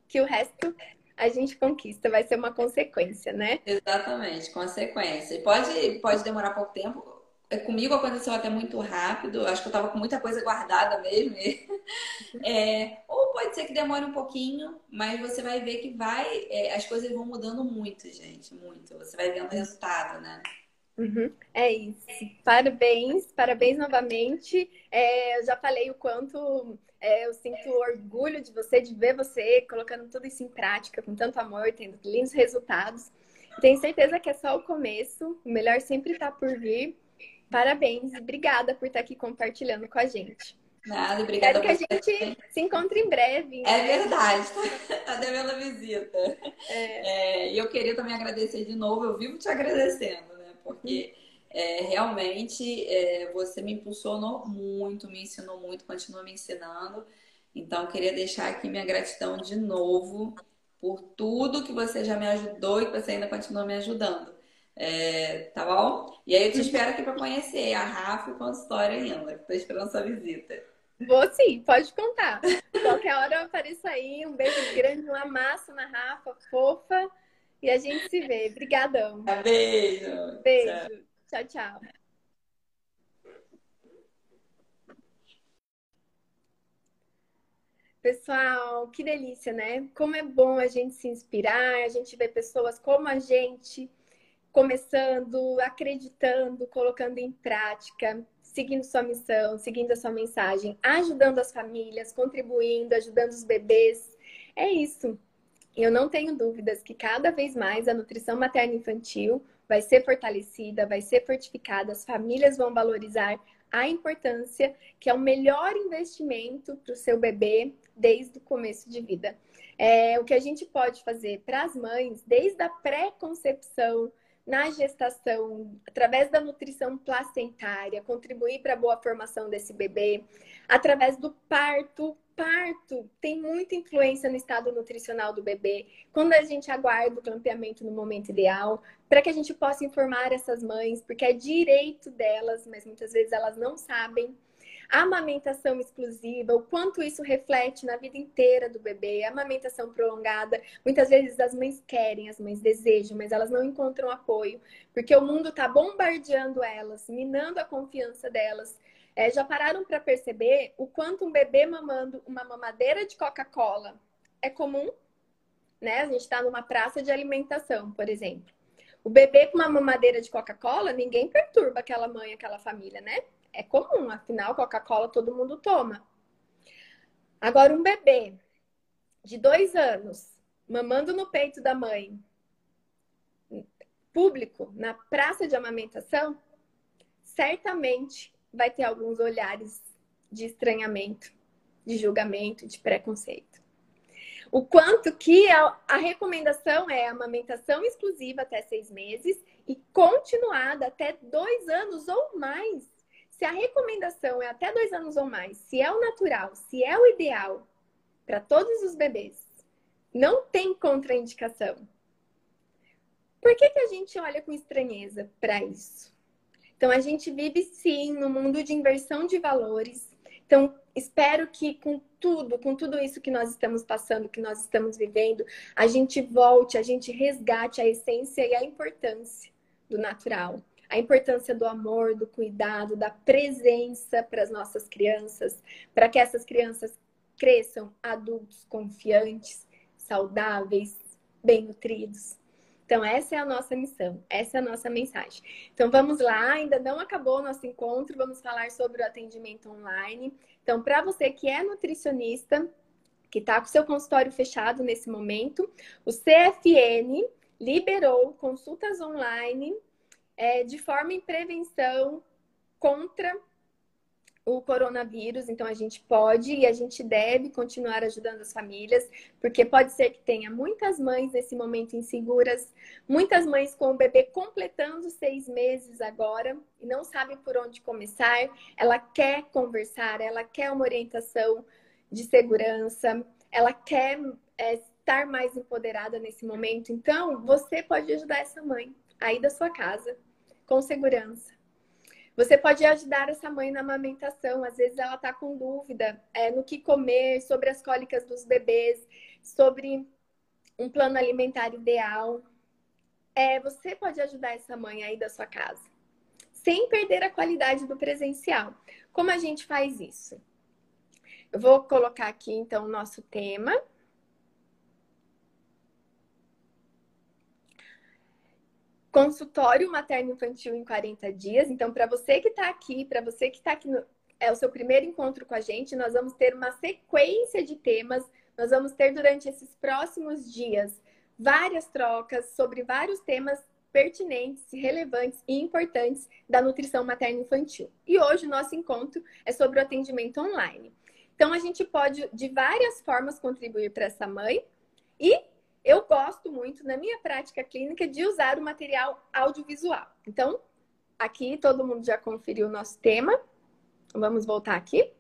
Que o resto a gente conquista, vai ser uma consequência, né? Exatamente, consequência. Pode, pode demorar pouco tempo, é, comigo aconteceu até muito rápido, acho que eu tava com muita coisa guardada mesmo. É, ou pode ser que demore um pouquinho, mas você vai ver que vai, é, as coisas vão mudando muito, gente, muito. Você vai vendo o resultado, né? Uhum, é isso. Parabéns, parabéns novamente. É, eu já falei o quanto é, eu sinto orgulho de você, de ver você colocando tudo isso em prática com tanto amor, tendo lindos resultados. Tenho certeza que é só o começo, o melhor sempre está por vir. Parabéns e obrigada por estar aqui compartilhando com a gente. Nada, obrigada. Espero que a gente se encontre em breve. Né? É verdade, tá devendo a visita. É. É, e eu queria também agradecer de novo, eu vivo te agradecendo, né? Porque é, realmente é, você me impulsionou muito, me ensinou muito, continua me ensinando. Então, queria deixar aqui minha gratidão de novo por tudo que você já me ajudou e que você ainda continua me ajudando. É, tá bom? E aí eu te espero aqui para conhecer a Rafa e consultório ainda. Estou esperando sua visita. Vou sim, pode contar. Qualquer hora eu apareço aí. Um beijo grande, um amasso na Rafa, fofa. E a gente se vê. Obrigadão. Beijo. Beijo. tchau. tchau. Pessoal, que delícia, né? Como é bom a gente se inspirar, a gente ver pessoas como a gente começando, acreditando, colocando em prática, seguindo sua missão, seguindo a sua mensagem, ajudando as famílias, contribuindo, ajudando os bebês. É isso. Eu não tenho dúvidas que cada vez mais a nutrição materna infantil vai ser fortalecida, vai ser fortificada, as famílias vão valorizar a importância que é o melhor investimento para o seu bebê desde o começo de vida. É, o que a gente pode fazer para as mães, desde a pré-concepção, na gestação, através da nutrição placentária, contribuir para a boa formação desse bebê, através do parto. Parto tem muita influência no estado nutricional do bebê. Quando a gente aguarda o clampeamento no momento ideal, para que a gente possa informar essas mães, porque é direito delas, mas muitas vezes elas não sabem a amamentação exclusiva, o quanto isso reflete na vida inteira do bebê, a amamentação prolongada. Muitas vezes as mães querem, as mães desejam, mas elas não encontram apoio, porque o mundo está bombardeando elas, minando a confiança delas. É, já pararam para perceber o quanto um bebê mamando uma mamadeira de Coca-Cola é comum? Né? A gente está numa praça de alimentação, por exemplo. O bebê com uma mamadeira de Coca-Cola, ninguém perturba aquela mãe, aquela família, né? É comum, afinal, Coca-Cola todo mundo toma. Agora, um bebê de dois anos, mamando no peito da mãe, público, na praça de amamentação, certamente vai ter alguns olhares de estranhamento, de julgamento, de preconceito. O quanto que a, a recomendação é amamentação exclusiva até seis meses e continuada até dois anos ou mais. Se a recomendação é até dois anos ou mais, se é o natural, se é o ideal para todos os bebês, não tem contraindicação. Por que, que a gente olha com estranheza para isso? Então, a gente vive sim no mundo de inversão de valores. Então, espero que com tudo, com tudo isso que nós estamos passando, que nós estamos vivendo, a gente volte, a gente resgate a essência e a importância do natural a importância do amor, do cuidado, da presença para as nossas crianças, para que essas crianças cresçam adultos confiantes, saudáveis, bem nutridos. Então, essa é a nossa missão, essa é a nossa mensagem. Então, vamos lá, ainda não acabou o nosso encontro, vamos falar sobre o atendimento online. Então, para você que é nutricionista, que está com seu consultório fechado nesse momento, o CFN liberou consultas online é, de forma em prevenção contra o coronavírus. Então, a gente pode e a gente deve continuar ajudando as famílias, porque pode ser que tenha muitas mães nesse momento inseguras, muitas mães com o bebê completando seis meses agora e não sabe por onde começar. Ela quer conversar, ela quer uma orientação de segurança, ela quer é, estar mais empoderada nesse momento. Então, você pode ajudar essa mãe aí da sua casa com segurança. Você pode ajudar essa mãe na amamentação. Às vezes ela está com dúvida é, no que comer, sobre as cólicas dos bebês, sobre um plano alimentar ideal. É, você pode ajudar essa mãe aí da sua casa, sem perder a qualidade do presencial. Como a gente faz isso? Eu vou colocar aqui então o nosso tema. Consultório materno-infantil em 40 dias. Então, para você que está aqui, para você que está aqui, no, é o seu primeiro encontro com a gente, nós vamos ter uma sequência de temas. Nós vamos ter durante esses próximos dias várias trocas sobre vários temas pertinentes, relevantes e importantes da nutrição materno-infantil. E hoje o nosso encontro é sobre o atendimento online. Então, a gente pode, de várias formas, contribuir para essa mãe e eu gosto muito, na minha prática clínica, de usar o material audiovisual. Então, aqui todo mundo já conferiu o nosso tema. Vamos voltar aqui.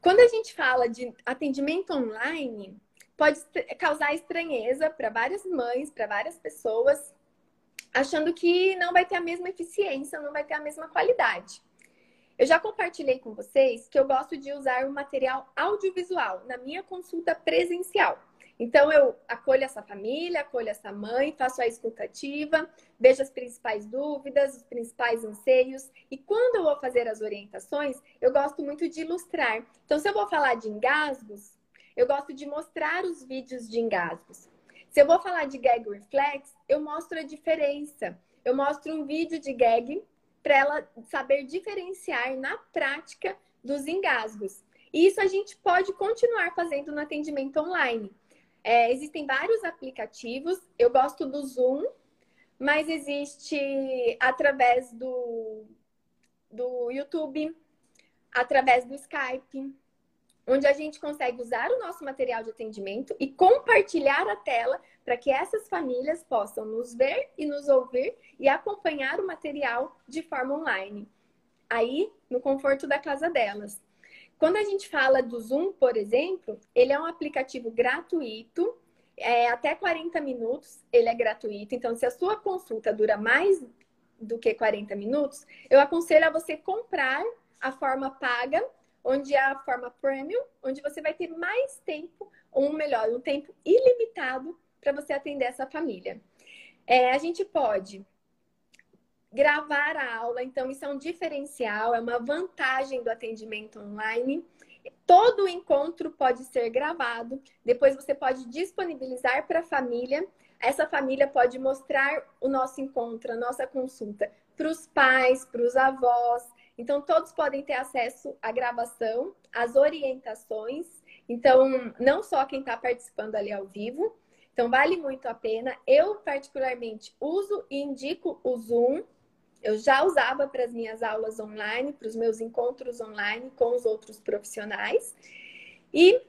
Quando a gente fala de atendimento online, pode causar estranheza para várias mães, para várias pessoas, achando que não vai ter a mesma eficiência, não vai ter a mesma qualidade. Eu já compartilhei com vocês que eu gosto de usar o material audiovisual na minha consulta presencial. Então, eu acolho essa família, acolho essa mãe, faço a escutativa, vejo as principais dúvidas, os principais anseios. E quando eu vou fazer as orientações, eu gosto muito de ilustrar. Então, se eu vou falar de engasgos, eu gosto de mostrar os vídeos de engasgos. Se eu vou falar de gag reflex, eu mostro a diferença. Eu mostro um vídeo de gag para ela saber diferenciar na prática dos engasgos. E isso a gente pode continuar fazendo no atendimento online. É, existem vários aplicativos. Eu gosto do Zoom, mas existe através do, do YouTube, através do Skype, onde a gente consegue usar o nosso material de atendimento e compartilhar a tela para que essas famílias possam nos ver e nos ouvir e acompanhar o material de forma online. Aí, no conforto da casa delas. Quando a gente fala do Zoom, por exemplo, ele é um aplicativo gratuito, é, até 40 minutos ele é gratuito. Então, se a sua consulta dura mais do que 40 minutos, eu aconselho a você comprar a forma paga, onde é a forma premium, onde você vai ter mais tempo, ou melhor, um tempo ilimitado para você atender essa família. É, a gente pode gravar a aula, então isso é um diferencial, é uma vantagem do atendimento online. Todo encontro pode ser gravado, depois você pode disponibilizar para a família. Essa família pode mostrar o nosso encontro, a nossa consulta para os pais, para os avós. Então, todos podem ter acesso à gravação, às orientações. Então, não só quem está participando ali ao vivo. Então, vale muito a pena. Eu, particularmente, uso e indico o Zoom eu já usava para as minhas aulas online, para os meus encontros online com os outros profissionais. E,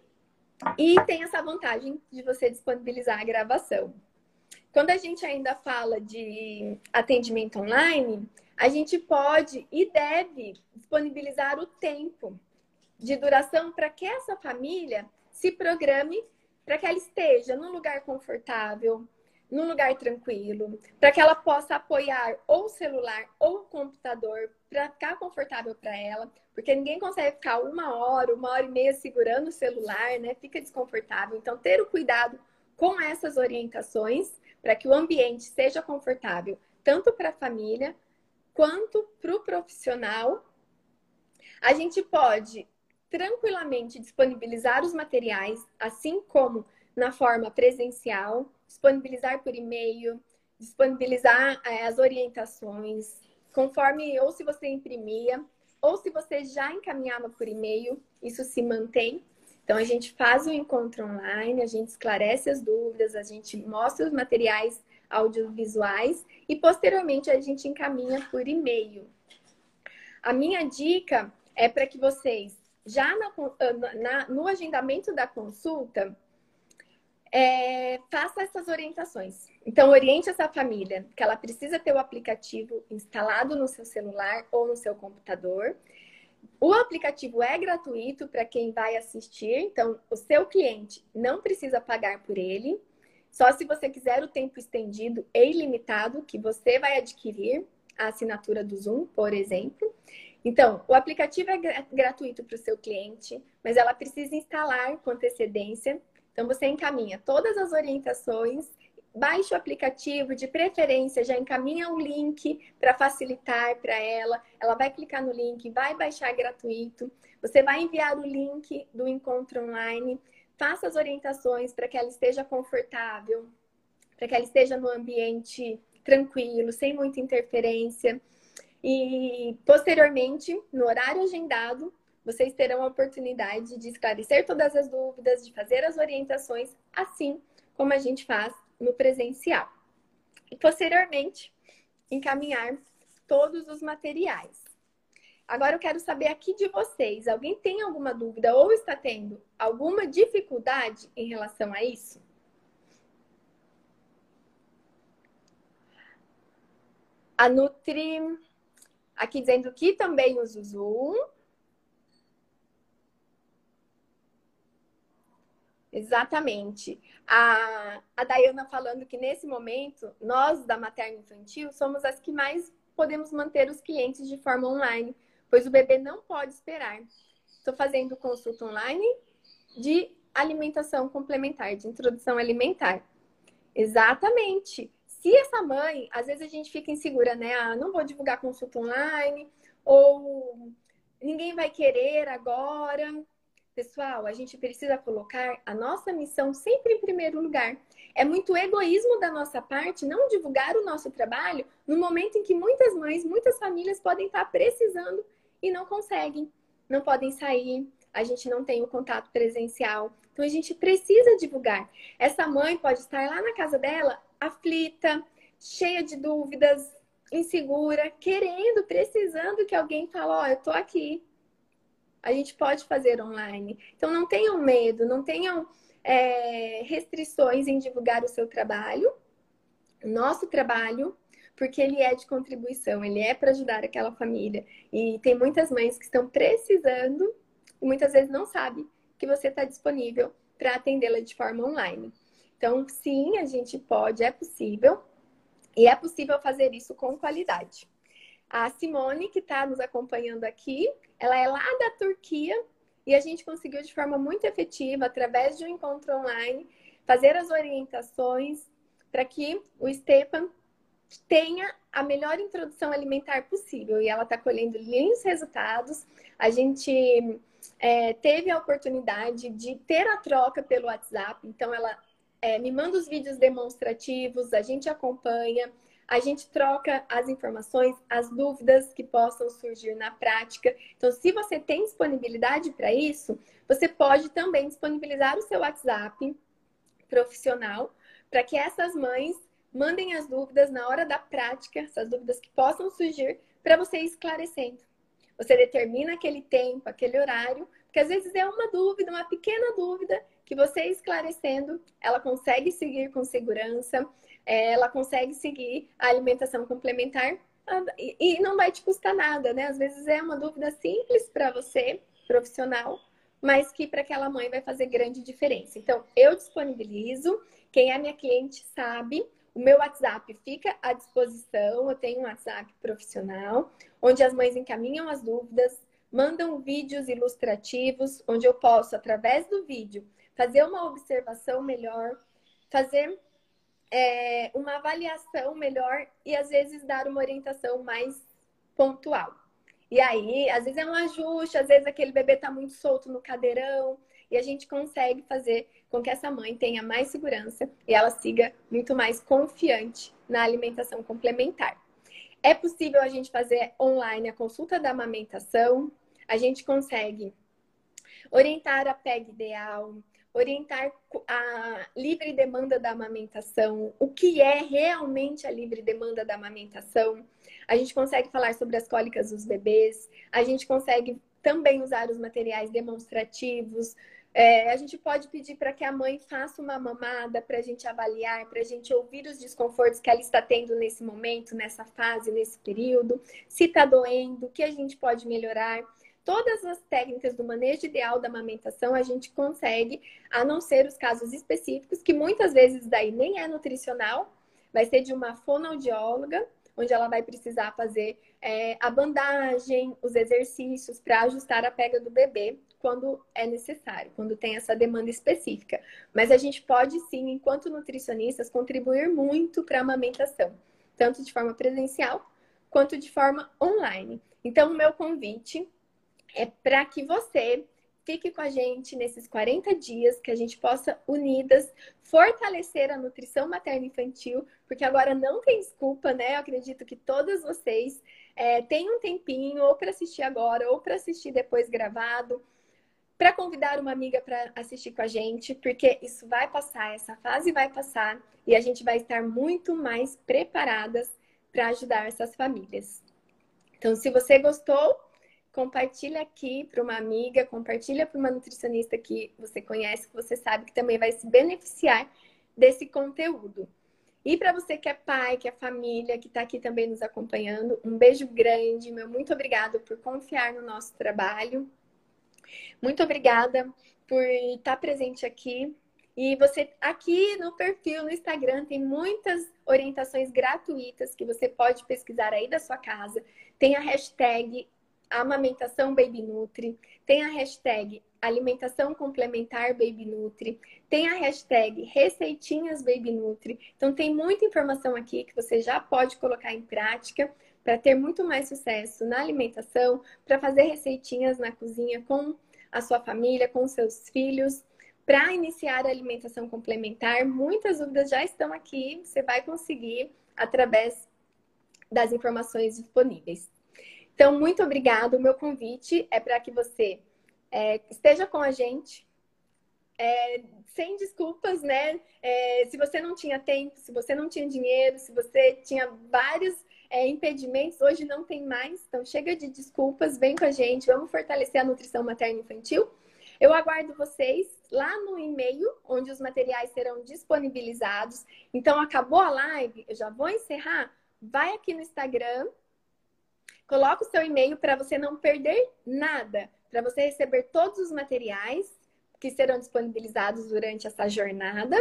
e tem essa vantagem de você disponibilizar a gravação. Quando a gente ainda fala de atendimento online, a gente pode e deve disponibilizar o tempo de duração para que essa família se programe para que ela esteja num lugar confortável, num lugar tranquilo, para que ela possa apoiar ou o celular ou o computador para ficar confortável para ela, porque ninguém consegue ficar uma hora, uma hora e meia segurando o celular, né? Fica desconfortável. Então, ter o cuidado com essas orientações para que o ambiente seja confortável, tanto para a família quanto para o profissional. A gente pode tranquilamente disponibilizar os materiais, assim como na forma presencial, disponibilizar por e-mail, disponibilizar é, as orientações, conforme ou se você imprimia, ou se você já encaminhava por e-mail, isso se mantém. Então a gente faz o encontro online, a gente esclarece as dúvidas, a gente mostra os materiais audiovisuais e posteriormente a gente encaminha por e-mail. A minha dica é para que vocês, já na, no agendamento da consulta, é, faça essas orientações. Então, oriente essa família que ela precisa ter o aplicativo instalado no seu celular ou no seu computador. O aplicativo é gratuito para quem vai assistir, então o seu cliente não precisa pagar por ele. Só se você quiser o tempo estendido e ilimitado, que você vai adquirir a assinatura do Zoom, por exemplo. Então, o aplicativo é gratuito para o seu cliente, mas ela precisa instalar com antecedência então, você encaminha todas as orientações, baixa o aplicativo, de preferência, já encaminha o link para facilitar para ela. Ela vai clicar no link, vai baixar gratuito. Você vai enviar o link do encontro online. Faça as orientações para que ela esteja confortável, para que ela esteja no ambiente tranquilo, sem muita interferência. E posteriormente, no horário agendado, vocês terão a oportunidade de esclarecer todas as dúvidas, de fazer as orientações, assim como a gente faz no presencial. E posteriormente, encaminhar todos os materiais. Agora eu quero saber aqui de vocês, alguém tem alguma dúvida ou está tendo alguma dificuldade em relação a isso? A Nutri, aqui dizendo que também usa o Zoom, Exatamente. A, a Dayana falando que nesse momento, nós da materno infantil somos as que mais podemos manter os clientes de forma online, pois o bebê não pode esperar. Estou fazendo consulta online de alimentação complementar, de introdução alimentar. Exatamente. Se essa mãe, às vezes a gente fica insegura, né? Ah, não vou divulgar consulta online, ou ninguém vai querer agora. Pessoal, a gente precisa colocar a nossa missão sempre em primeiro lugar. É muito egoísmo da nossa parte não divulgar o nosso trabalho no momento em que muitas mães, muitas famílias podem estar precisando e não conseguem, não podem sair, a gente não tem o contato presencial. Então a gente precisa divulgar. Essa mãe pode estar lá na casa dela, aflita, cheia de dúvidas, insegura, querendo, precisando que alguém fale, ó, oh, eu tô aqui, a gente pode fazer online. Então, não tenham medo, não tenham é, restrições em divulgar o seu trabalho, o nosso trabalho, porque ele é de contribuição, ele é para ajudar aquela família. E tem muitas mães que estão precisando e muitas vezes não sabem que você está disponível para atendê-la de forma online. Então, sim, a gente pode, é possível, e é possível fazer isso com qualidade. A Simone, que está nos acompanhando aqui, ela é lá da Turquia e a gente conseguiu de forma muito efetiva, através de um encontro online, fazer as orientações para que o Stepan tenha a melhor introdução alimentar possível. E ela está colhendo lindos resultados. A gente é, teve a oportunidade de ter a troca pelo WhatsApp, então ela é, me manda os vídeos demonstrativos, a gente acompanha a gente troca as informações, as dúvidas que possam surgir na prática. Então, se você tem disponibilidade para isso, você pode também disponibilizar o seu WhatsApp profissional para que essas mães mandem as dúvidas na hora da prática, essas dúvidas que possam surgir, para você ir esclarecendo. Você determina aquele tempo, aquele horário, porque às vezes é uma dúvida, uma pequena dúvida, que você esclarecendo, ela consegue seguir com segurança, ela consegue seguir a alimentação complementar e não vai te custar nada, né? Às vezes é uma dúvida simples para você, profissional, mas que para aquela mãe vai fazer grande diferença. Então, eu disponibilizo, quem é minha cliente sabe, o meu WhatsApp fica à disposição, eu tenho um WhatsApp profissional, onde as mães encaminham as dúvidas, mandam vídeos ilustrativos, onde eu posso, através do vídeo, fazer uma observação melhor, fazer é, uma avaliação melhor e às vezes dar uma orientação mais pontual. E aí, às vezes é um ajuste, às vezes aquele bebê está muito solto no cadeirão e a gente consegue fazer com que essa mãe tenha mais segurança e ela siga muito mais confiante na alimentação complementar. É possível a gente fazer online a consulta da amamentação, a gente consegue orientar a PEG ideal, orientar a livre demanda da amamentação, o que é realmente a livre demanda da amamentação. A gente consegue falar sobre as cólicas dos bebês, a gente consegue também usar os materiais demonstrativos. É, a gente pode pedir para que a mãe faça uma mamada para a gente avaliar, para a gente ouvir os desconfortos que ela está tendo nesse momento, nessa fase, nesse período, se está doendo, o que a gente pode melhorar. Todas as técnicas do manejo ideal da amamentação a gente consegue, a não ser os casos específicos, que muitas vezes daí nem é nutricional, vai ser de uma fonoaudióloga, onde ela vai precisar fazer é, a bandagem, os exercícios para ajustar a pega do bebê quando é necessário, quando tem essa demanda específica. Mas a gente pode sim, enquanto nutricionistas, contribuir muito para a amamentação, tanto de forma presencial quanto de forma online. Então, o meu convite é para que você fique com a gente nesses 40 dias, que a gente possa, unidas, fortalecer a nutrição materna infantil, porque agora não tem desculpa, né? Eu acredito que todas vocês é, têm um tempinho, ou para assistir agora, ou para assistir depois gravado, para convidar uma amiga para assistir com a gente, porque isso vai passar, essa fase vai passar, e a gente vai estar muito mais preparadas para ajudar essas famílias. Então, se você gostou, compartilha aqui para uma amiga, compartilha para uma nutricionista que você conhece, que você sabe que também vai se beneficiar desse conteúdo. E para você que é pai, que é família, que está aqui também nos acompanhando, um beijo grande, meu muito obrigado por confiar no nosso trabalho. Muito obrigada por estar presente aqui. E você aqui no perfil no Instagram tem muitas orientações gratuitas que você pode pesquisar aí da sua casa. Tem a hashtag amamentação Baby Nutri, tem a hashtag alimentação complementar Baby Nutri, tem a hashtag receitinhas Baby Nutri. Então tem muita informação aqui que você já pode colocar em prática para ter muito mais sucesso na alimentação, para fazer receitinhas na cozinha com a sua família, com seus filhos. Para iniciar a alimentação complementar, muitas dúvidas já estão aqui, você vai conseguir através das informações disponíveis. Então, muito obrigado. O meu convite é para que você é, esteja com a gente, é, sem desculpas, né? É, se você não tinha tempo, se você não tinha dinheiro, se você tinha vários é, impedimentos, hoje não tem mais. Então, chega de desculpas, vem com a gente, vamos fortalecer a nutrição materna infantil. Eu aguardo vocês lá no e-mail, onde os materiais serão disponibilizados. Então, acabou a live, eu já vou encerrar. Vai aqui no Instagram, Coloca o seu e-mail para você não perder nada, para você receber todos os materiais que serão disponibilizados durante essa jornada.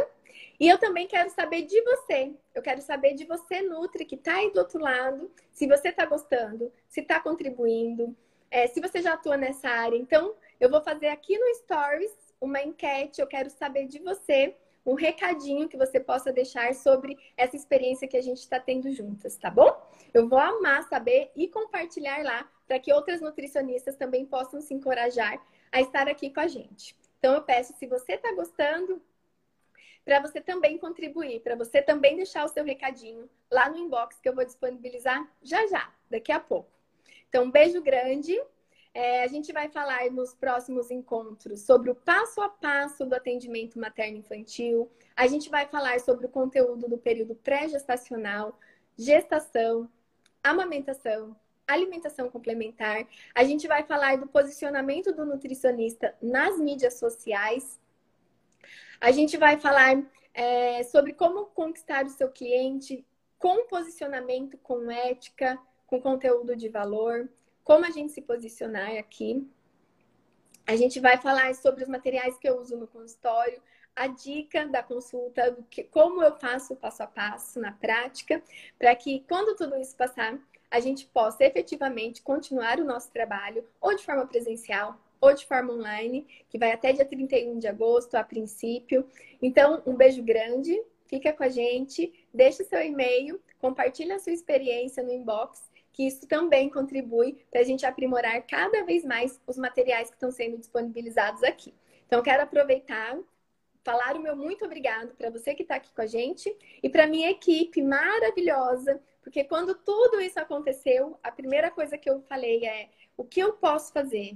E eu também quero saber de você. Eu quero saber de você, Nutri, que está aí do outro lado, se você está gostando, se está contribuindo, é, se você já atua nessa área. Então, eu vou fazer aqui no Stories uma enquete. Eu quero saber de você um recadinho que você possa deixar sobre essa experiência que a gente está tendo juntas, tá bom? Eu vou amar saber e compartilhar lá para que outras nutricionistas também possam se encorajar a estar aqui com a gente. Então eu peço, se você está gostando, para você também contribuir, para você também deixar o seu recadinho lá no inbox que eu vou disponibilizar já já, daqui a pouco. Então, um beijo grande é, a gente vai falar nos próximos encontros sobre o passo a passo do atendimento materno-infantil. A gente vai falar sobre o conteúdo do período pré-gestacional, gestação, amamentação, alimentação complementar. A gente vai falar do posicionamento do nutricionista nas mídias sociais. A gente vai falar é, sobre como conquistar o seu cliente com posicionamento, com ética, com conteúdo de valor como a gente se posicionar aqui. A gente vai falar sobre os materiais que eu uso no consultório, a dica da consulta, que, como eu faço passo a passo na prática, para que quando tudo isso passar, a gente possa efetivamente continuar o nosso trabalho, ou de forma presencial, ou de forma online, que vai até dia 31 de agosto, a princípio. Então, um beijo grande, fica com a gente, deixe seu e-mail, compartilhe a sua experiência no inbox que isso também contribui para a gente aprimorar cada vez mais os materiais que estão sendo disponibilizados aqui. Então, quero aproveitar, falar o meu muito obrigado para você que está aqui com a gente e para minha equipe maravilhosa, porque quando tudo isso aconteceu, a primeira coisa que eu falei é o que eu posso fazer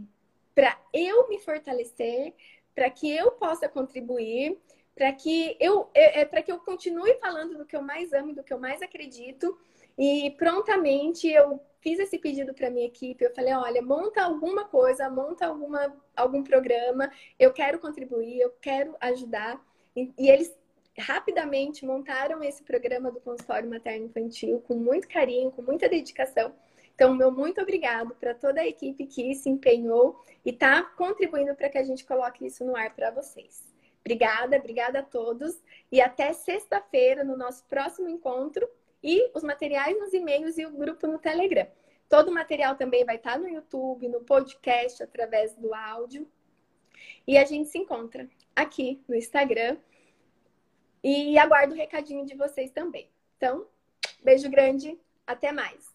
para eu me fortalecer, para que eu possa contribuir, para que eu, é, é para que eu continue falando do que eu mais amo e do que eu mais acredito e prontamente eu fiz esse pedido para minha equipe. Eu falei: olha, monta alguma coisa, monta alguma, algum programa. Eu quero contribuir, eu quero ajudar. E, e eles rapidamente montaram esse programa do consultório materno infantil com muito carinho, com muita dedicação. Então, meu muito obrigado para toda a equipe que se empenhou e está contribuindo para que a gente coloque isso no ar para vocês. Obrigada, obrigada a todos e até sexta-feira no nosso próximo encontro e os materiais nos e-mails e o grupo no Telegram. Todo o material também vai estar no YouTube, no podcast, através do áudio. E a gente se encontra aqui no Instagram. E aguardo o recadinho de vocês também. Então, beijo grande, até mais.